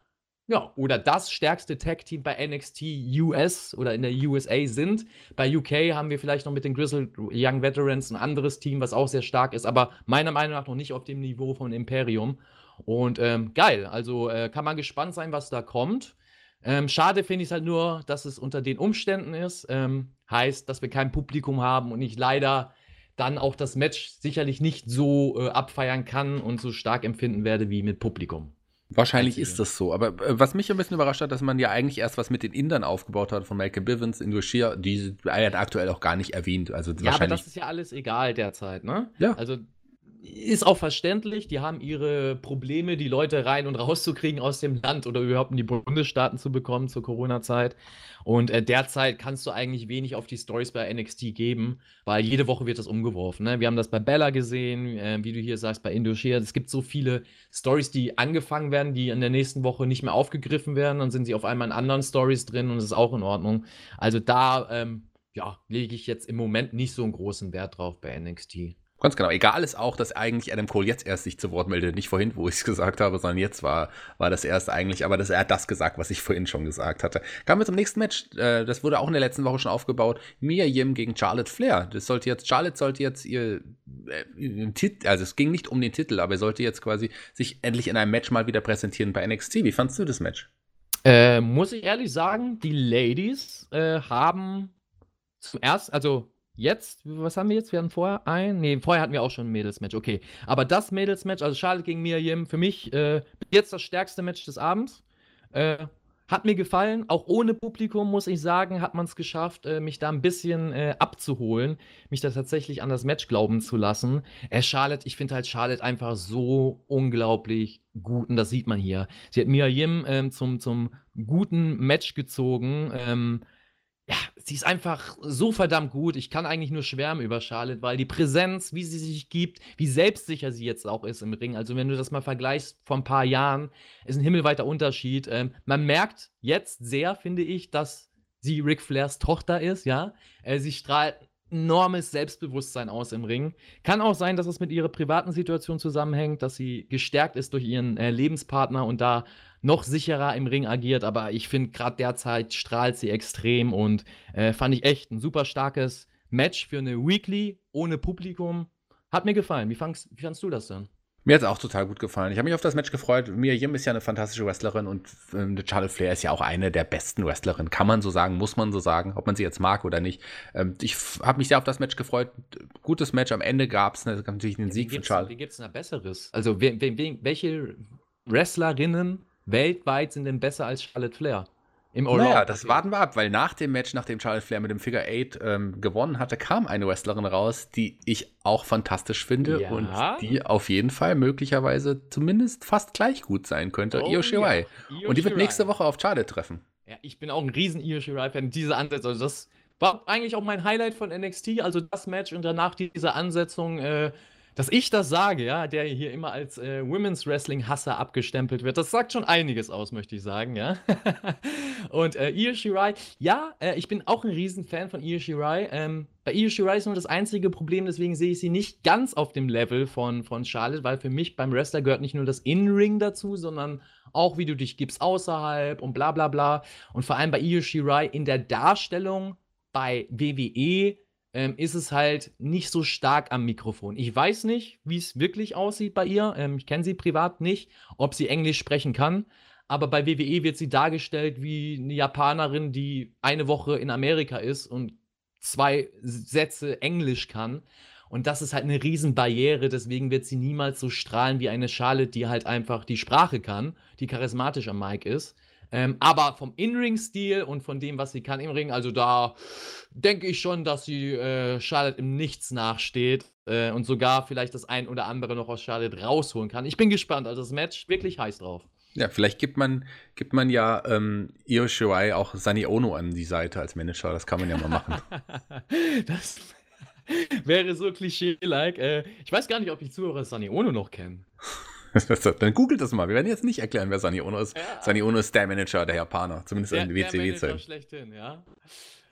ja, oder das stärkste Tag-Team bei NXT US oder in der USA sind. Bei UK haben wir vielleicht noch mit den Grizzled Young Veterans ein anderes Team, was auch sehr stark ist, aber meiner Meinung nach noch nicht auf dem Niveau von Imperium. Und ähm, geil, also äh, kann man gespannt sein, was da kommt. Ähm, schade finde ich es halt nur, dass es unter den Umständen ist. Ähm, heißt, dass wir kein Publikum haben und ich leider dann auch das Match sicherlich nicht so äh, abfeiern kann und so stark empfinden werde wie mit Publikum. Wahrscheinlich ist das so. Aber äh, was mich ein bisschen überrascht hat, dass man ja eigentlich erst was mit den Indern aufgebaut hat von Malcolm Bivens, Indochir, die er aktuell auch gar nicht erwähnt. Also ja, aber das ist ja alles egal derzeit, ne? Ja. Also ist auch verständlich, die haben ihre Probleme, die Leute rein und rauszukriegen aus dem Land oder überhaupt in die Bundesstaaten zu bekommen zur Corona-Zeit. Und äh, derzeit kannst du eigentlich wenig auf die Stories bei NXT geben, weil jede Woche wird das umgeworfen. Ne? Wir haben das bei Bella gesehen, äh, wie du hier sagst, bei Indochea. Es gibt so viele Stories, die angefangen werden, die in der nächsten Woche nicht mehr aufgegriffen werden. Dann sind sie auf einmal in anderen Stories drin und es ist auch in Ordnung. Also da, ähm, ja, lege ich jetzt im Moment nicht so einen großen Wert drauf bei NXT. Ganz genau. Egal ist auch, dass eigentlich Adam Cole jetzt erst sich zu Wort meldet. Nicht vorhin, wo ich es gesagt habe, sondern jetzt war, war das erst eigentlich. Aber das, er hat das gesagt, was ich vorhin schon gesagt hatte. Kommen wir zum nächsten Match. Äh, das wurde auch in der letzten Woche schon aufgebaut. Mia Yim gegen Charlotte Flair. Das sollte jetzt, Charlotte sollte jetzt ihr, äh, Titel, also es ging nicht um den Titel, aber er sollte jetzt quasi sich endlich in einem Match mal wieder präsentieren bei NXT. Wie fandst du das Match? Äh, muss ich ehrlich sagen, die Ladies äh, haben zuerst, also Jetzt, was haben wir jetzt? Wir hatten vorher ein. Nee, vorher hatten wir auch schon ein Mädelsmatch, okay. Aber das Mädelsmatch, also Charlotte gegen Mia Yim, für mich äh, jetzt das stärkste Match des Abends. Äh, hat mir gefallen, auch ohne Publikum, muss ich sagen, hat man es geschafft, äh, mich da ein bisschen äh, abzuholen, mich da tatsächlich an das Match glauben zu lassen. Äh, Charlotte, ich finde halt Charlotte einfach so unglaublich gut und das sieht man hier. Sie hat Mia Yim ähm, zum, zum guten Match gezogen. Ähm, ja, sie ist einfach so verdammt gut. Ich kann eigentlich nur schwärmen über Charlotte, weil die Präsenz, wie sie sich gibt, wie selbstsicher sie jetzt auch ist im Ring. Also, wenn du das mal vergleichst vor ein paar Jahren, ist ein himmelweiter Unterschied. Ähm, man merkt jetzt sehr, finde ich, dass sie Ric Flairs Tochter ist, ja. Äh, sie strahlt enormes Selbstbewusstsein aus im Ring. Kann auch sein, dass es mit ihrer privaten Situation zusammenhängt, dass sie gestärkt ist durch ihren äh, Lebenspartner und da noch sicherer im Ring agiert, aber ich finde, gerade derzeit strahlt sie extrem und äh, fand ich echt ein super starkes Match für eine Weekly ohne Publikum. Hat mir gefallen. Wie, fandst, wie fandst du das denn? Mir hat es auch total gut gefallen. Ich habe mich auf das Match gefreut. Mia Yim ist ja eine fantastische Wrestlerin und ähm, Charlotte Flair ist ja auch eine der besten Wrestlerinnen. Kann man so sagen, muss man so sagen, ob man sie jetzt mag oder nicht. Ähm, ich habe mich sehr auf das Match gefreut. Gutes Match. Am Ende gab es natürlich einen Sieg für Charlotte. Wie gibt es ein besseres? Also, we, we, welche Wrestlerinnen weltweit sind denn besser als Charlotte Flair? Im All naja, das warten wir ab, weil nach dem Match, nachdem Charlotte Flair mit dem Figure 8 ähm, gewonnen hatte, kam eine Wrestlerin raus, die ich auch fantastisch finde ja. und die auf jeden Fall möglicherweise zumindest fast gleich gut sein könnte. Oh, Io Shirai. Ja. Und die wird nächste Woche auf Charlotte treffen. Ja, ich bin auch ein riesen Io Shirai-Fan. Diese Ansätze, also das war eigentlich auch mein Highlight von NXT, also das Match und danach diese Ansetzung äh, dass ich das sage, ja, der hier immer als äh, Women's Wrestling-Hasser abgestempelt wird, das sagt schon einiges aus, möchte ich sagen, ja. und äh, Io Shirai, ja, äh, ich bin auch ein Riesenfan von Io Shirai. Ähm, bei Io Shirai ist nur das einzige Problem, deswegen sehe ich sie nicht ganz auf dem Level von, von Charlotte, weil für mich beim Wrestler gehört nicht nur das In-Ring dazu, sondern auch wie du dich gibst außerhalb und bla bla bla. Und vor allem bei Io Shirai in der Darstellung bei WWE ähm, ist es halt nicht so stark am Mikrofon. Ich weiß nicht, wie es wirklich aussieht bei ihr. Ähm, ich kenne sie privat nicht, ob sie Englisch sprechen kann. Aber bei WWE wird sie dargestellt wie eine Japanerin, die eine Woche in Amerika ist und zwei Sätze Englisch kann. Und das ist halt eine Riesenbarriere, deswegen wird sie niemals so strahlen wie eine Charlotte, die halt einfach die Sprache kann, die charismatisch am Mic ist. Ähm, aber vom In-Ring-Stil und von dem, was sie kann im Ring, also da denke ich schon, dass sie äh, Charlotte im Nichts nachsteht äh, und sogar vielleicht das ein oder andere noch aus Charlotte rausholen kann. Ich bin gespannt, also das Match wirklich heiß drauf. Ja, vielleicht gibt man, gibt man ja ähm, Io Shirai auch Sani Ono an die Seite als Manager. Das kann man ja mal machen. das wäre so klischee-like. Äh, ich weiß gar nicht, ob die Zuhörer Sani Ono noch kennen. Dann googelt das mal. Wir werden jetzt nicht erklären, wer Sani Ono ist. Ja. Sani Ono ist der Manager der Japaner, zumindest der, in schlechthin, ja.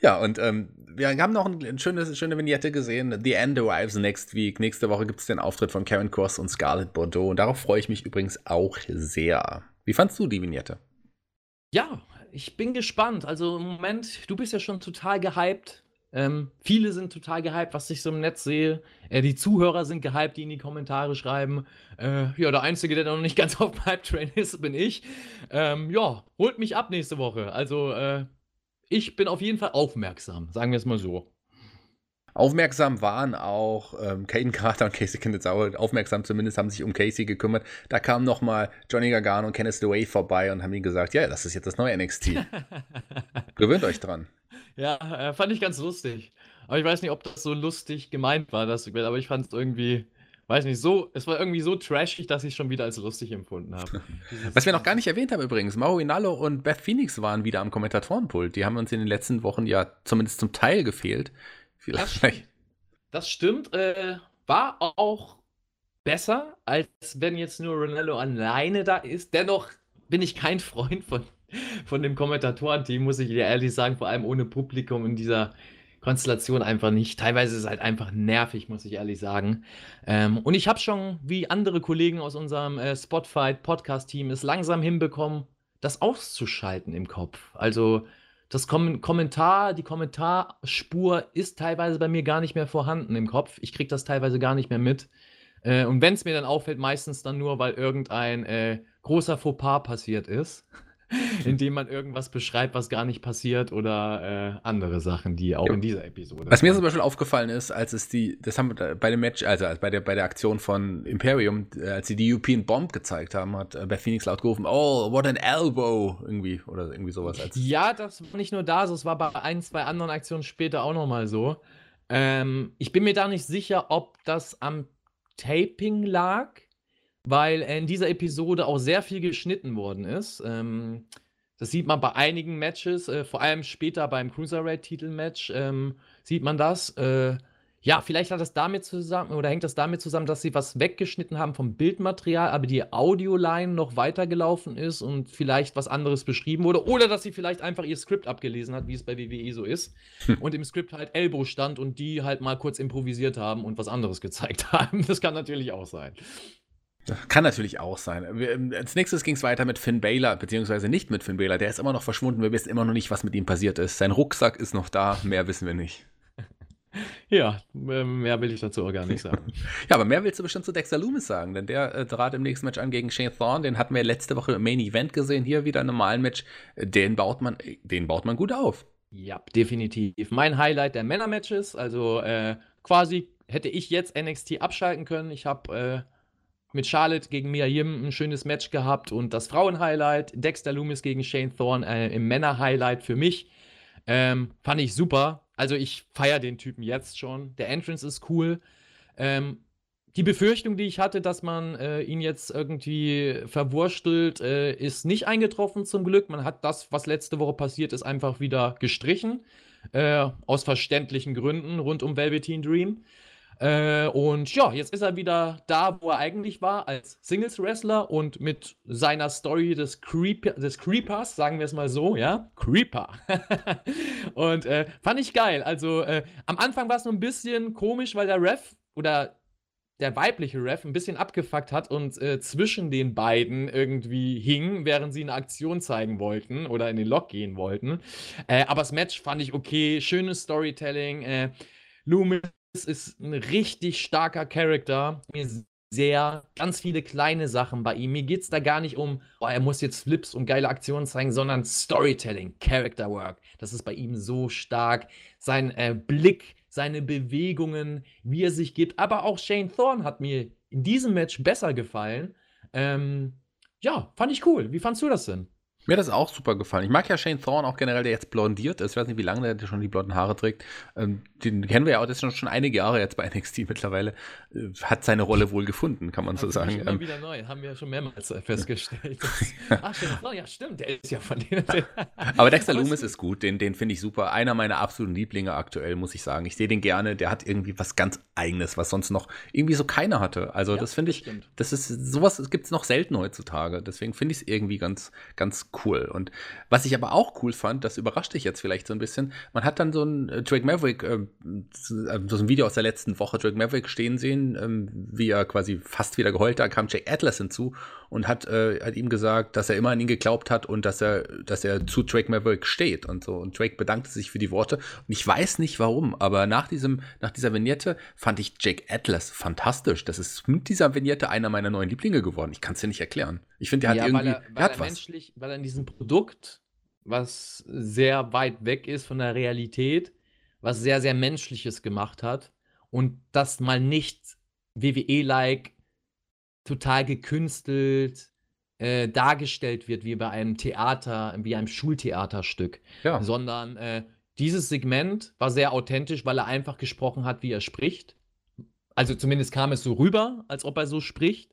Ja, und ähm, wir haben noch eine schöne, schöne Vignette gesehen. The End arrives next week. Nächste Woche gibt es den Auftritt von Karen Cross und Scarlett Bordeaux. Und darauf freue ich mich übrigens auch sehr. Wie fandst du die Vignette? Ja, ich bin gespannt. Also im Moment, du bist ja schon total gehypt. Ähm, viele sind total gehypt, was ich so im Netz sehe. Äh, die Zuhörer sind gehypt, die in die Kommentare schreiben. Äh, ja, der Einzige, der noch nicht ganz auf dem Hype-Train ist, bin ich. Ähm, ja, holt mich ab nächste Woche. Also, äh, ich bin auf jeden Fall aufmerksam, sagen wir es mal so. Aufmerksam waren auch ähm, Caden Carter und Casey Kenneth aufmerksam zumindest haben sich um Casey gekümmert. Da kamen nochmal Johnny Gargano und Kenneth DeWay vorbei und haben ihm gesagt, ja, das ist jetzt das neue NXT. Gewöhnt euch dran. Ja, äh, fand ich ganz lustig. Aber ich weiß nicht, ob das so lustig gemeint war, das, aber ich fand es irgendwie, weiß nicht, so, es war irgendwie so trashig, dass ich es schon wieder als lustig empfunden habe. Was wir noch gar nicht erwähnt haben übrigens, Mauro Inallo und Beth Phoenix waren wieder am Kommentatorenpult. Die haben uns in den letzten Wochen ja zumindest zum Teil gefehlt. Vielleicht. Das stimmt. Äh, war auch besser, als wenn jetzt nur Ronaldo alleine da ist. Dennoch bin ich kein Freund von, von dem Kommentatorenteam, muss ich dir ehrlich sagen, vor allem ohne Publikum in dieser Konstellation einfach nicht. Teilweise ist es halt einfach nervig, muss ich ehrlich sagen. Ähm, und ich habe schon, wie andere Kollegen aus unserem äh, Spotfight-Podcast-Team, es langsam hinbekommen, das auszuschalten im Kopf. Also das Kom Kommentar, die Kommentarspur ist teilweise bei mir gar nicht mehr vorhanden im Kopf. Ich kriege das teilweise gar nicht mehr mit. Äh, und wenn es mir dann auffällt, meistens dann nur, weil irgendein äh, großer Fauxpas passiert ist. indem man irgendwas beschreibt, was gar nicht passiert oder äh, andere Sachen, die auch ja. in dieser Episode. Was mir zum Beispiel aufgefallen ist, als es die, das haben wir bei dem Match, also bei der, bei der Aktion von Imperium, äh, als sie die European Bomb gezeigt haben, hat äh, bei Phoenix laut gerufen, oh, what an elbow, irgendwie, oder irgendwie sowas. Als ja, das war nicht nur da so, es war bei ein, zwei anderen Aktionen später auch nochmal so. Ähm, ich bin mir da nicht sicher, ob das am Taping lag weil in dieser Episode auch sehr viel geschnitten worden ist. Ähm, das sieht man bei einigen Matches, äh, vor allem später beim Cruiserweight-Titelmatch ähm, sieht man das. Äh, ja, vielleicht hat das damit zusammen oder hängt das damit zusammen, dass sie was weggeschnitten haben vom Bildmaterial, aber die Audioline noch weitergelaufen ist und vielleicht was anderes beschrieben wurde. Oder dass sie vielleicht einfach ihr Skript abgelesen hat, wie es bei WWE so ist. Hm. Und im Skript halt Elbow stand und die halt mal kurz improvisiert haben und was anderes gezeigt haben. Das kann natürlich auch sein. Kann natürlich auch sein. Ähm, als nächstes ging es weiter mit Finn Baylor, beziehungsweise nicht mit Finn Baylor. Der ist immer noch verschwunden. Wir wissen immer noch nicht, was mit ihm passiert ist. Sein Rucksack ist noch da. Mehr wissen wir nicht. Ja, ähm, mehr will ich dazu auch gar nicht sagen. ja, aber mehr willst du bestimmt zu Dexter Loomis sagen, denn der äh, trat im nächsten Match an gegen Shane Thorne. Den hatten wir letzte Woche im Main Event gesehen. Hier wieder ein normalen Match. Den baut man, den baut man gut auf. Ja, definitiv. Mein Highlight der Männer-Matches. Also äh, quasi hätte ich jetzt NXT abschalten können. Ich habe äh, mit Charlotte gegen Mia Yim ein schönes Match gehabt und das Frauen-Highlight, Dexter Loomis gegen Shane Thorne äh, im Männer-Highlight für mich. Ähm, fand ich super. Also ich feiere den Typen jetzt schon. Der Entrance ist cool. Ähm, die Befürchtung, die ich hatte, dass man äh, ihn jetzt irgendwie verwurstelt, äh, ist nicht eingetroffen zum Glück. Man hat das, was letzte Woche passiert ist, einfach wieder gestrichen. Äh, aus verständlichen Gründen rund um Velveteen Dream. Äh, und ja, jetzt ist er wieder da, wo er eigentlich war, als Singles-Wrestler und mit seiner Story des, Creep des Creepers, sagen wir es mal so, ja, Creeper. und äh, fand ich geil. Also äh, am Anfang war es nur ein bisschen komisch, weil der Ref oder der weibliche Ref ein bisschen abgefuckt hat und äh, zwischen den beiden irgendwie hing, während sie eine Aktion zeigen wollten oder in den Lock gehen wollten. Äh, aber das Match fand ich okay, schönes Storytelling. Äh, Loomis ist ein richtig starker Charakter. Mir sehr, ganz viele kleine Sachen bei ihm. Mir geht es da gar nicht um, oh, er muss jetzt Flips und geile Aktionen zeigen, sondern Storytelling, Character Work. Das ist bei ihm so stark. Sein äh, Blick, seine Bewegungen, wie er sich gibt. Aber auch Shane Thorne hat mir in diesem Match besser gefallen. Ähm, ja, fand ich cool. Wie fandst du das denn? Mir hat das auch super gefallen. Ich mag ja Shane Thorne auch generell, der jetzt blondiert ist. Ich weiß nicht, wie lange der schon die blonden Haare trägt. Ähm, den kennen wir ja auch, das ist schon, schon einige Jahre jetzt bei NXT mittlerweile. Äh, hat seine Rolle wohl gefunden, kann man so sagen. Immer ähm, wieder neu, haben wir ja schon mehrmals festgestellt. ach, Shane Thorne, ja stimmt, der ist ja von denen. Aber Dexter Loomis ist gut, den, den finde ich super. Einer meiner absoluten Lieblinge aktuell, muss ich sagen. Ich sehe den gerne, der hat irgendwie was ganz Eigenes, was sonst noch irgendwie so keiner hatte. Also ja, das finde ich, stimmt. das ist, sowas gibt es noch selten heutzutage. Deswegen finde ich es irgendwie ganz, ganz cool. Und was ich aber auch cool fand, das überrascht dich jetzt vielleicht so ein bisschen, man hat dann so ein äh, Drake Maverick, äh, so ein Video aus der letzten Woche, Drake Maverick stehen sehen, ähm, wie er quasi fast wieder geheult, da kam Jake Atlas hinzu und hat, äh, hat ihm gesagt, dass er immer an ihn geglaubt hat und dass er, dass er zu Drake Maverick steht und so. Und Drake bedankte sich für die Worte. Und ich weiß nicht warum, aber nach diesem, nach dieser Vignette fand ich Jake Atlas fantastisch. Das ist mit dieser Vignette einer meiner neuen Lieblinge geworden. Ich kann es dir nicht erklären. Ich finde, der ja, hat irgendwie, weil er, weil er hat was. Menschlich, weil er in diesem Produkt, was sehr weit weg ist von der Realität, was sehr, sehr Menschliches gemacht hat und das mal nicht WWE-like total gekünstelt äh, dargestellt wird wie bei einem Theater, wie einem Schultheaterstück, ja. sondern äh, dieses Segment war sehr authentisch, weil er einfach gesprochen hat, wie er spricht. Also zumindest kam es so rüber, als ob er so spricht.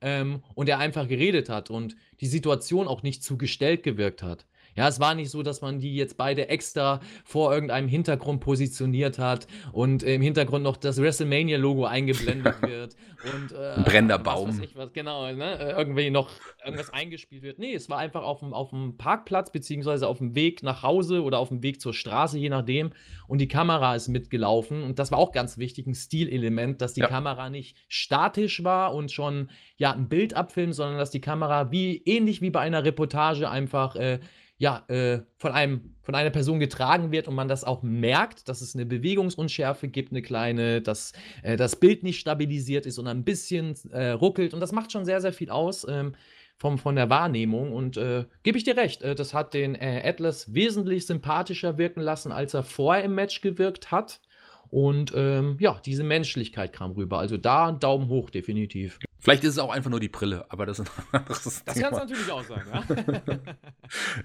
Ähm, und er einfach geredet hat und die Situation auch nicht zu gestellt gewirkt hat. Ja, es war nicht so, dass man die jetzt beide extra vor irgendeinem Hintergrund positioniert hat und im Hintergrund noch das WrestleMania-Logo eingeblendet wird und äh, ein brennender Baum. Was, was, genau, ne? Irgendwie noch irgendwas eingespielt wird. Nee, es war einfach auf dem, auf dem Parkplatz, beziehungsweise auf dem Weg nach Hause oder auf dem Weg zur Straße, je nachdem. Und die Kamera ist mitgelaufen. Und das war auch ganz wichtig, ein Stilelement, dass die ja. Kamera nicht statisch war und schon ja ein Bild abfilmt, sondern dass die Kamera wie ähnlich wie bei einer Reportage einfach äh, ja, äh, von, einem, von einer Person getragen wird und man das auch merkt, dass es eine Bewegungsunschärfe gibt, eine kleine, dass äh, das Bild nicht stabilisiert ist und ein bisschen äh, ruckelt. Und das macht schon sehr, sehr viel aus ähm, vom, von der Wahrnehmung. Und äh, gebe ich dir recht, äh, das hat den äh, Atlas wesentlich sympathischer wirken lassen, als er vorher im Match gewirkt hat. Und ähm, ja, diese Menschlichkeit kam rüber. Also da Daumen hoch, definitiv. Vielleicht ist es auch einfach nur die Brille, aber das ist ein anderes Das kann es natürlich auch sein, ja.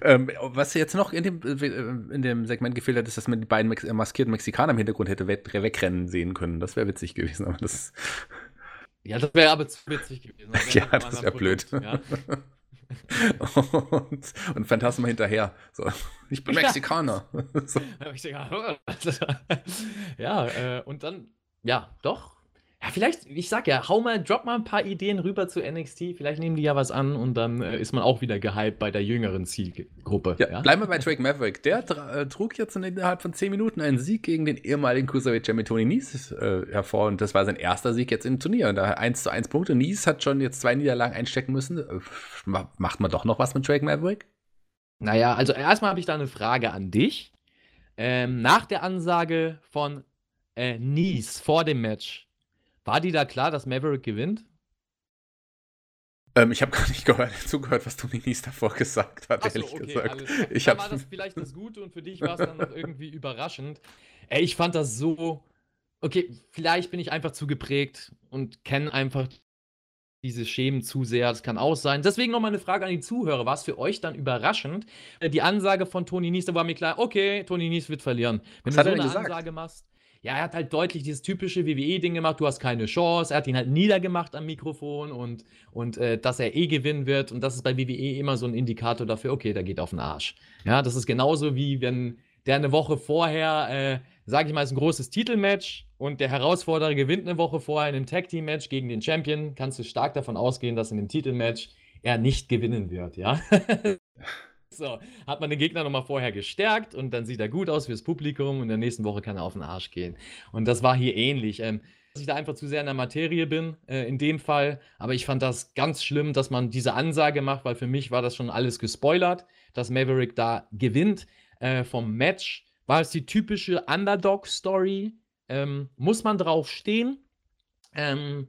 ähm, was jetzt noch in dem, äh, in dem Segment gefehlt hat, ist, dass man die beiden Mex maskierten Mexikaner im Hintergrund hätte wegrennen sehen können. Das wäre witzig gewesen, aber das. Ja, das wäre aber zu witzig gewesen. Das ja, das wäre blöd. Ja. und, und Phantasma hinterher. So, ich bin Mexikaner. so. ja, äh, und dann, ja, doch, ja, vielleicht, ich sag ja, hau mal, drop mal ein paar Ideen rüber zu NXT. Vielleicht nehmen die ja was an und dann äh, ist man auch wieder gehypt bei der jüngeren Zielgruppe. Ja, ja? Bleiben wir bei Drake Maverick. Der äh, trug jetzt innerhalb von 10 Minuten einen Sieg gegen den ehemaligen Cruiserweight Champion Tony Nies äh, hervor und das war sein erster Sieg jetzt im Turnier. Da 1 zu 1 Punkte. Nies hat schon jetzt zwei Niederlagen einstecken müssen. Äh, macht man doch noch was mit Drake Maverick? Naja, also erstmal habe ich da eine Frage an dich. Ähm, nach der Ansage von äh, Nies vor dem Match, war die da klar, dass Maverick gewinnt? Ähm, ich habe gar nicht gehört, zugehört, was Dominis davor gesagt hat, so, ehrlich okay, gesagt. Ich dann war das vielleicht das Gute und für dich war es dann noch irgendwie überraschend. Ey, ich fand das so. Okay, vielleicht bin ich einfach zu geprägt und kenne einfach diese Schemen zu sehr. Das kann auch sein. Deswegen nochmal eine Frage an die Zuhörer. War es für euch dann überraschend? Äh, die Ansage von Tony Nies, da war mir klar, okay, Tony Nies wird verlieren. Wenn was du so eine gesagt? Ansage machst ja, er hat halt deutlich dieses typische WWE-Ding gemacht, du hast keine Chance. Er hat ihn halt niedergemacht am Mikrofon und, und äh, dass er eh gewinnen wird. Und das ist bei WWE immer so ein Indikator dafür, okay, der geht auf den Arsch. Ja, das ist genauso wie wenn der eine Woche vorher, äh, sage ich mal, ist ein großes Titelmatch und der Herausforderer gewinnt eine Woche vorher in einem Tag-Team-Match gegen den Champion, kannst du stark davon ausgehen, dass in dem Titelmatch er nicht gewinnen wird, ja. So, hat man den Gegner nochmal vorher gestärkt und dann sieht er gut aus fürs Publikum und in der nächsten Woche kann er auf den Arsch gehen. Und das war hier ähnlich. Ähm, dass ich da einfach zu sehr in der Materie bin, äh, in dem Fall. Aber ich fand das ganz schlimm, dass man diese Ansage macht, weil für mich war das schon alles gespoilert, dass Maverick da gewinnt äh, vom Match. War es die typische Underdog-Story? Ähm, muss man drauf stehen? Ähm,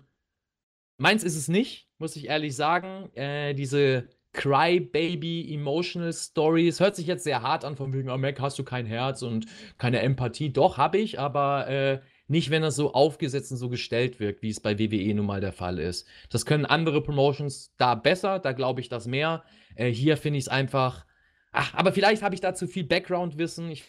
meins ist es nicht, muss ich ehrlich sagen. Äh, diese Crybaby Emotional Stories. Hört sich jetzt sehr hart an, von wegen, oh Mac, hast du kein Herz und keine Empathie. Doch, habe ich, aber äh, Nicht, wenn das so aufgesetzt und so gestellt wirkt, wie es bei WWE nun mal der Fall ist. Das können andere Promotions da besser, da glaube ich das mehr. Äh, hier finde ich es einfach. Ach, aber vielleicht habe ich da zu viel Background-Wissen. Ich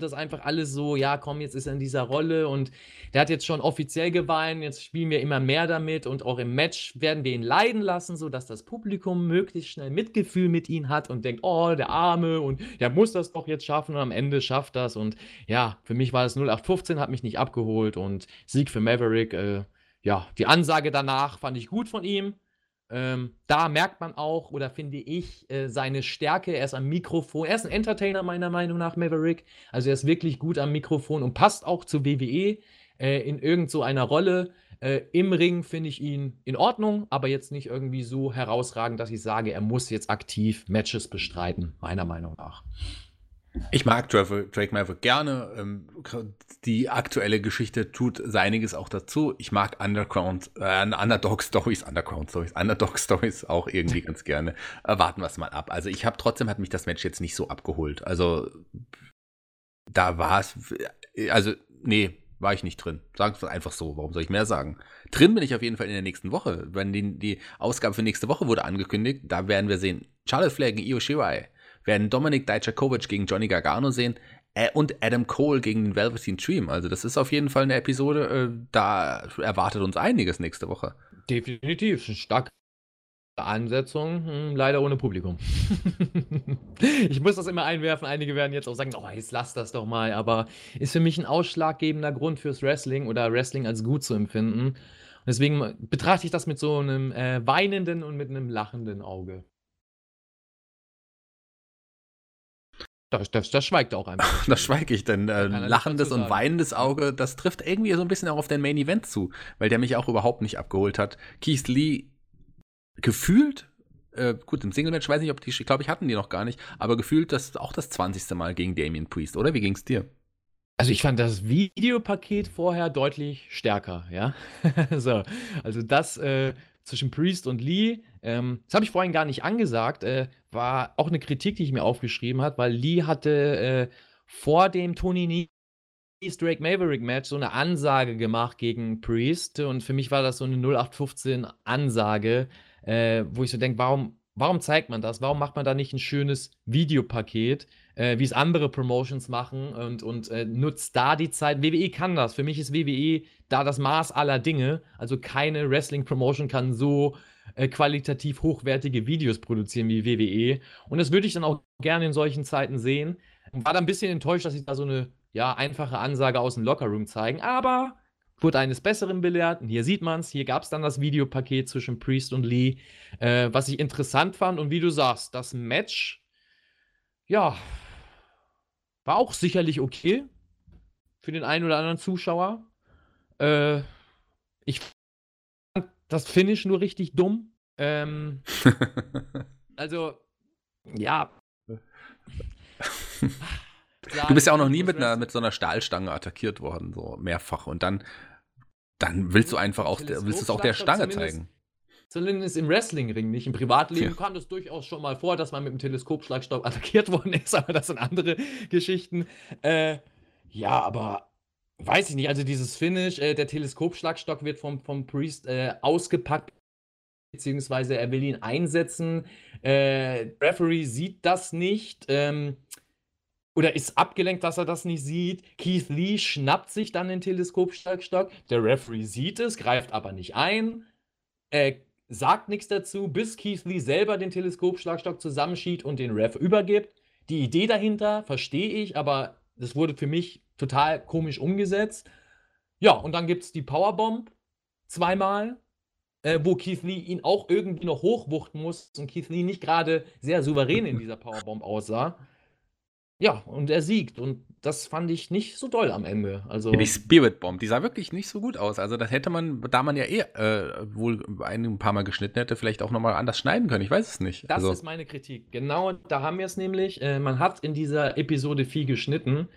das einfach alles so, ja, komm, jetzt ist er in dieser Rolle und der hat jetzt schon offiziell geweint, jetzt spielen wir immer mehr damit und auch im Match werden wir ihn leiden lassen, sodass das Publikum möglichst schnell Mitgefühl mit ihm hat und denkt, oh, der Arme und der muss das doch jetzt schaffen und am Ende schafft das und ja, für mich war es 0815, hat mich nicht abgeholt und Sieg für Maverick, äh, ja, die Ansage danach fand ich gut von ihm, ähm, da merkt man auch, oder finde ich, äh, seine Stärke. Er ist am Mikrofon. Er ist ein Entertainer, meiner Meinung nach, Maverick. Also er ist wirklich gut am Mikrofon und passt auch zu WWE äh, in irgend so einer Rolle. Äh, Im Ring finde ich ihn in Ordnung, aber jetzt nicht irgendwie so herausragend, dass ich sage, er muss jetzt aktiv Matches bestreiten, meiner Meinung nach. Ich mag Drake Maverick gerne. Ähm, die aktuelle Geschichte tut seiniges auch dazu. Ich mag Underground, äh, Underdog Stories, Underground Stories, Underdog Stories auch irgendwie ganz gerne. Äh, warten wir es mal ab. Also ich habe trotzdem hat mich das Match jetzt nicht so abgeholt. Also da war es, also nee, war ich nicht drin. Sagen wir einfach so. Warum soll ich mehr sagen? Drin bin ich auf jeden Fall in der nächsten Woche. Wenn die, die Ausgabe für nächste Woche wurde angekündigt, da werden wir sehen. Charlotte Flair Io Shirai werden Dominik Dijakovic gegen Johnny Gargano sehen äh, und Adam Cole gegen den Velveteen Dream. Also das ist auf jeden Fall eine Episode, äh, da erwartet uns einiges nächste Woche. Definitiv, starke Ansetzung, hm, leider ohne Publikum. ich muss das immer einwerfen. Einige werden jetzt auch sagen, oh, jetzt lass das doch mal. Aber ist für mich ein ausschlaggebender Grund fürs Wrestling oder Wrestling als gut zu empfinden. Und deswegen betrachte ich das mit so einem äh, weinenden und mit einem lachenden Auge. Das, das, das schweigt auch einfach. das schweige ich, denn äh, lachendes und weinendes Auge, das trifft irgendwie so ein bisschen auch auf den Main Event zu, weil der mich auch überhaupt nicht abgeholt hat. Keith Lee gefühlt, äh, gut, im Single-Match weiß ich nicht, ob die, ich glaube, ich hatten die noch gar nicht, aber gefühlt das auch das 20. Mal gegen Damien Priest, oder? Wie ging es dir? Also ich fand das Videopaket vorher deutlich stärker, ja. so, also das äh, zwischen Priest und Lee, ähm, das habe ich vorhin gar nicht angesagt, äh, war auch eine Kritik, die ich mir aufgeschrieben habe, weil Lee hatte äh, vor dem Tony Nese Drake Maverick Match so eine Ansage gemacht gegen Priest und für mich war das so eine 0815 Ansage, äh, wo ich so denke, warum, warum zeigt man das? Warum macht man da nicht ein schönes Videopaket, äh, wie es andere Promotions machen und, und äh, nutzt da die Zeit? WWE kann das. Für mich ist WWE da das Maß aller Dinge. Also keine Wrestling-Promotion kann so äh, qualitativ hochwertige Videos produzieren wie WWE. Und das würde ich dann auch gerne in solchen Zeiten sehen. Und war da ein bisschen enttäuscht, dass sie da so eine ja, einfache Ansage aus dem Lockerroom zeigen. Aber wurde eines Besseren belehrt. Und hier sieht man es. Hier gab es dann das Videopaket zwischen Priest und Lee, äh, was ich interessant fand. Und wie du sagst, das Match, ja, war auch sicherlich okay für den einen oder anderen Zuschauer. Äh, ich das Finish nur richtig dumm. Ähm, also, ja. du bist ja auch noch nie mit, einer, mit so einer Stahlstange attackiert worden, so mehrfach. Und dann, dann willst du einfach auch, willst es auch der Stange zeigen. Zumindest im Wrestlingring nicht. Im Privatleben ja. kam das durchaus schon mal vor, dass man mit dem Teleskopschlagstock attackiert worden ist, aber das sind andere Geschichten. Äh, ja, aber Weiß ich nicht, also dieses Finish, äh, der Teleskopschlagstock wird vom, vom Priest äh, ausgepackt, beziehungsweise er will ihn einsetzen. Äh, Referee sieht das nicht. Ähm, oder ist abgelenkt, dass er das nicht sieht. Keith Lee schnappt sich dann den Teleskopschlagstock. Der Referee sieht es, greift aber nicht ein. Er sagt nichts dazu, bis Keith Lee selber den Teleskopschlagstock zusammenschiebt und den Ref übergibt. Die Idee dahinter verstehe ich, aber das wurde für mich total komisch umgesetzt. Ja, und dann gibt es die Powerbomb zweimal, äh, wo Keith Lee ihn auch irgendwie noch hochwuchten muss und Keith Lee nicht gerade sehr souverän in dieser Powerbomb aussah. Ja, und er siegt. Und das fand ich nicht so doll am Ende. Also ja, die Spirit Bomb, die sah wirklich nicht so gut aus. Also das hätte man, da man ja eh äh, wohl ein paar Mal geschnitten hätte, vielleicht auch nochmal anders schneiden können. Ich weiß es nicht. Das also. ist meine Kritik. Genau, da haben wir es nämlich. Äh, man hat in dieser Episode viel geschnitten.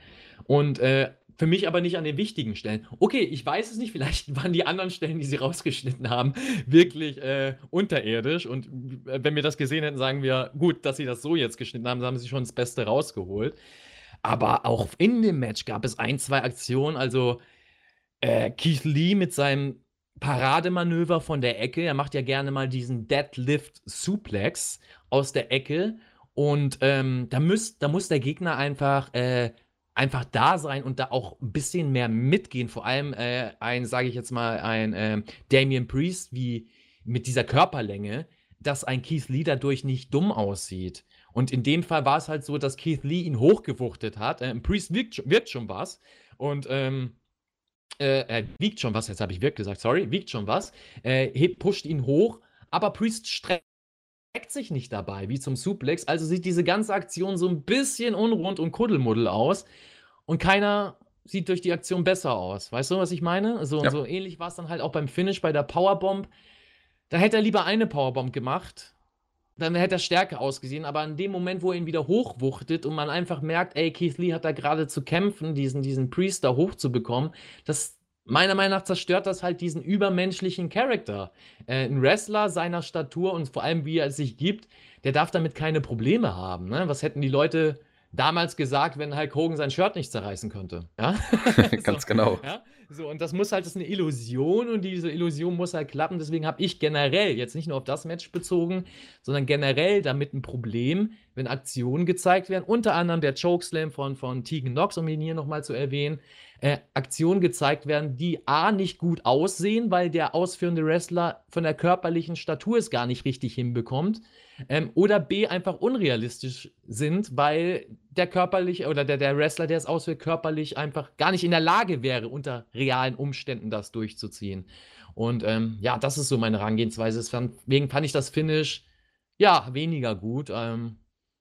Und äh, für mich aber nicht an den wichtigen Stellen. Okay, ich weiß es nicht, vielleicht waren die anderen Stellen, die sie rausgeschnitten haben, wirklich äh, unterirdisch. Und äh, wenn wir das gesehen hätten, sagen wir, gut, dass sie das so jetzt geschnitten haben, haben sie schon das Beste rausgeholt. Aber auch in dem Match gab es ein, zwei Aktionen, also Äh, Keith Lee mit seinem Parademanöver von der Ecke. Er macht ja gerne mal diesen Deadlift Suplex aus der Ecke. Und ähm, da, müß, da muss der Gegner einfach, äh, einfach da sein und da auch ein bisschen mehr mitgehen. Vor allem äh, ein, sage ich jetzt mal, ein äh, Damian Priest wie mit dieser Körperlänge, dass ein Keith Lee dadurch nicht dumm aussieht. Und in dem Fall war es halt so, dass Keith Lee ihn hochgewuchtet hat. Äh, Priest wirkt, wirkt schon was. Und ähm, äh, er wiegt schon was, jetzt habe ich wirklich gesagt, sorry, wiegt schon was, äh, hebt, pusht ihn hoch, aber Priest streckt sich nicht dabei, wie zum Suplex. Also sieht diese ganze Aktion so ein bisschen unrund und kuddelmuddel aus. Und keiner sieht durch die Aktion besser aus. Weißt du, was ich meine? So, ja. so ähnlich war es dann halt auch beim Finish bei der Powerbomb. Da hätte er lieber eine Powerbomb gemacht. Dann hätte er stärker ausgesehen. Aber in dem Moment, wo er ihn wieder hochwuchtet und man einfach merkt, ey, Keith Lee hat da gerade zu kämpfen, diesen, diesen Priest da hochzubekommen, das meiner Meinung nach zerstört das halt diesen übermenschlichen Charakter. Äh, ein Wrestler seiner Statur und vor allem wie er es sich gibt, der darf damit keine Probleme haben. Ne? Was hätten die Leute damals gesagt, wenn Hulk Hogan sein Shirt nicht zerreißen könnte? Ja? Ganz so, genau. Ja? So, und das muss halt, das ist eine Illusion und diese Illusion muss halt klappen. Deswegen habe ich generell, jetzt nicht nur auf das Match bezogen, sondern generell damit ein Problem, wenn Aktionen gezeigt werden. Unter anderem der Chokeslam von, von Tegan Knox, um ihn hier nochmal zu erwähnen äh, Aktionen gezeigt werden, die A nicht gut aussehen, weil der ausführende Wrestler von der körperlichen Statur es gar nicht richtig hinbekommt. Ähm, oder B einfach unrealistisch sind, weil der körperliche oder der, der Wrestler, der es ausführt, körperlich einfach gar nicht in der Lage wäre, unter realen Umständen das durchzuziehen. Und ähm, ja, das ist so meine Herangehensweise. Deswegen fand ich das Finish ja weniger gut. Ähm,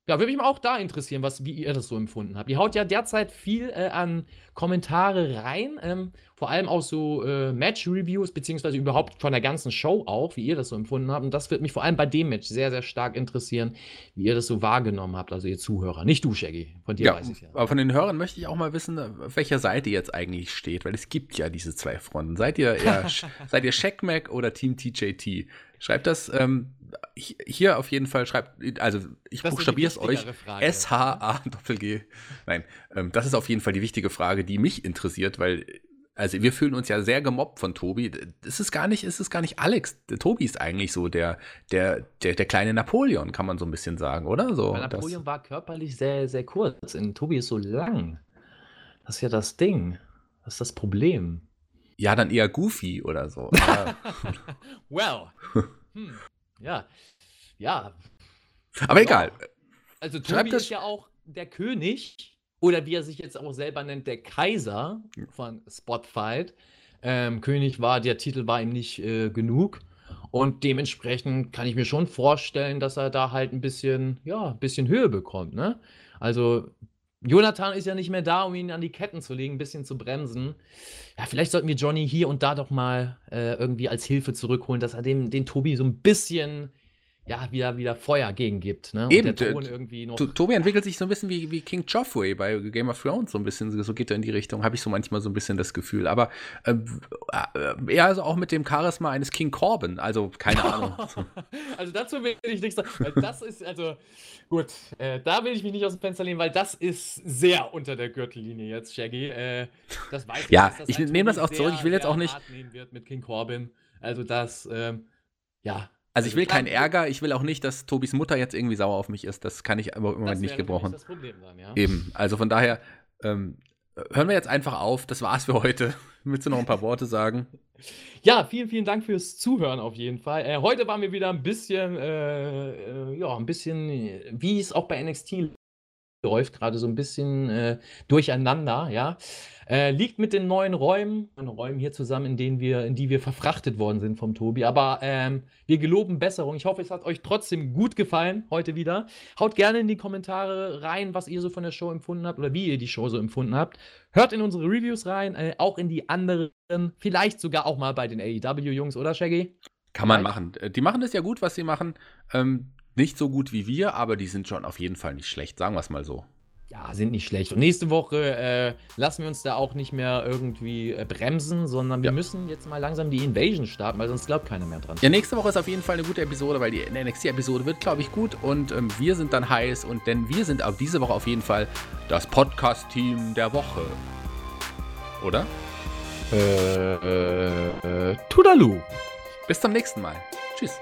ja, würde mich auch da interessieren, was, wie ihr das so empfunden habt. Ihr haut ja derzeit viel äh, an Kommentare rein, ähm, vor allem auch so äh, Match-Reviews, beziehungsweise überhaupt von der ganzen Show auch, wie ihr das so empfunden habt. Und das wird mich vor allem bei dem Match sehr, sehr stark interessieren, wie ihr das so wahrgenommen habt, also ihr Zuhörer. Nicht du, Shaggy, von dir ja, weiß ich ja. Aber von den Hörern möchte ich auch mal wissen, auf welcher Seite ihr jetzt eigentlich steht, weil es gibt ja diese zwei Fronten. Seid ihr eher, seid ihr Shackmac oder Team TJT? Schreibt das ähm, hier auf jeden Fall schreibt, also ich buchstabiere es euch, S-H-A-G. Nein, ähm, das ist auf jeden Fall die wichtige Frage, die mich interessiert, weil, also wir fühlen uns ja sehr gemobbt von Tobi. Es ist gar nicht, es ist gar nicht Alex. Der Tobi ist eigentlich so der, der, der, der kleine Napoleon, kann man so ein bisschen sagen, oder? So, Weil Napoleon das, war körperlich sehr, sehr kurz. Und Tobi ist so lang. Das ist ja das Ding. Das ist das Problem. Ja, dann eher Goofy oder so. well. Hm. Ja. Ja. Aber egal. Also Tobi ist ja auch der König oder wie er sich jetzt auch selber nennt, der Kaiser von Spotfight. Ähm, König war, der Titel war ihm nicht äh, genug. Und dementsprechend kann ich mir schon vorstellen, dass er da halt ein bisschen, ja, ein bisschen Höhe bekommt, ne? Also, Jonathan ist ja nicht mehr da, um ihn an die Ketten zu legen, ein bisschen zu bremsen. Ja, vielleicht sollten wir Johnny hier und da doch mal äh, irgendwie als Hilfe zurückholen, dass er dem, den Tobi so ein bisschen ja, wieder, wieder Feuer gegengibt. Ne? Eben, irgendwie noch Tobi entwickelt sich so ein bisschen wie, wie King Joffrey bei Game of Thrones, so ein bisschen, so geht er in die Richtung, habe ich so manchmal so ein bisschen das Gefühl. Aber äh, äh, eher also auch mit dem Charisma eines King Corbin, also keine Ahnung. also dazu will ich nichts sagen, weil das ist, also gut, äh, da will ich mich nicht aus dem Fenster lehnen, weil das ist sehr unter der Gürtellinie jetzt, Shaggy. Äh, das weiß ich. Ja, ich nehme das auch zurück, ich will jetzt auch nicht. Wird mit King Corbin. Also das, ähm, ja, also ich will keinen Ärger, ich will auch nicht, dass Tobis Mutter jetzt irgendwie sauer auf mich ist. Das kann ich aber im Moment nicht gebrochen. Das Problem dann, ja. Eben. Also von daher ähm, hören wir jetzt einfach auf. Das war's für heute. Willst du noch ein paar Worte sagen? Ja, vielen, vielen Dank fürs Zuhören auf jeden Fall. Äh, heute waren wir wieder ein bisschen, äh, äh, ja, ein bisschen, wie es auch bei NXT läuft, gerade so ein bisschen äh, durcheinander, ja. Äh, liegt mit den neuen Räumen, Räumen hier zusammen, in denen wir, in die wir verfrachtet worden sind vom Tobi. Aber ähm, wir geloben Besserung. Ich hoffe, es hat euch trotzdem gut gefallen heute wieder. Haut gerne in die Kommentare rein, was ihr so von der Show empfunden habt oder wie ihr die Show so empfunden habt. Hört in unsere Reviews rein, äh, auch in die anderen, vielleicht sogar auch mal bei den AEW-Jungs, oder Shaggy? Kann man machen. Äh, die machen das ja gut, was sie machen. Ähm, nicht so gut wie wir, aber die sind schon auf jeden Fall nicht schlecht, sagen wir es mal so ja, sind nicht schlecht. Und nächste Woche äh, lassen wir uns da auch nicht mehr irgendwie äh, bremsen, sondern wir ja. müssen jetzt mal langsam die Invasion starten, weil sonst glaubt keiner mehr dran. Ja, nächste Woche ist auf jeden Fall eine gute Episode, weil die NXT-Episode wird, glaube ich, gut und ähm, wir sind dann heiß und denn wir sind auch diese Woche auf jeden Fall das Podcast-Team der Woche. Oder? Äh, äh, Tudalu. Bis zum nächsten Mal. Tschüss.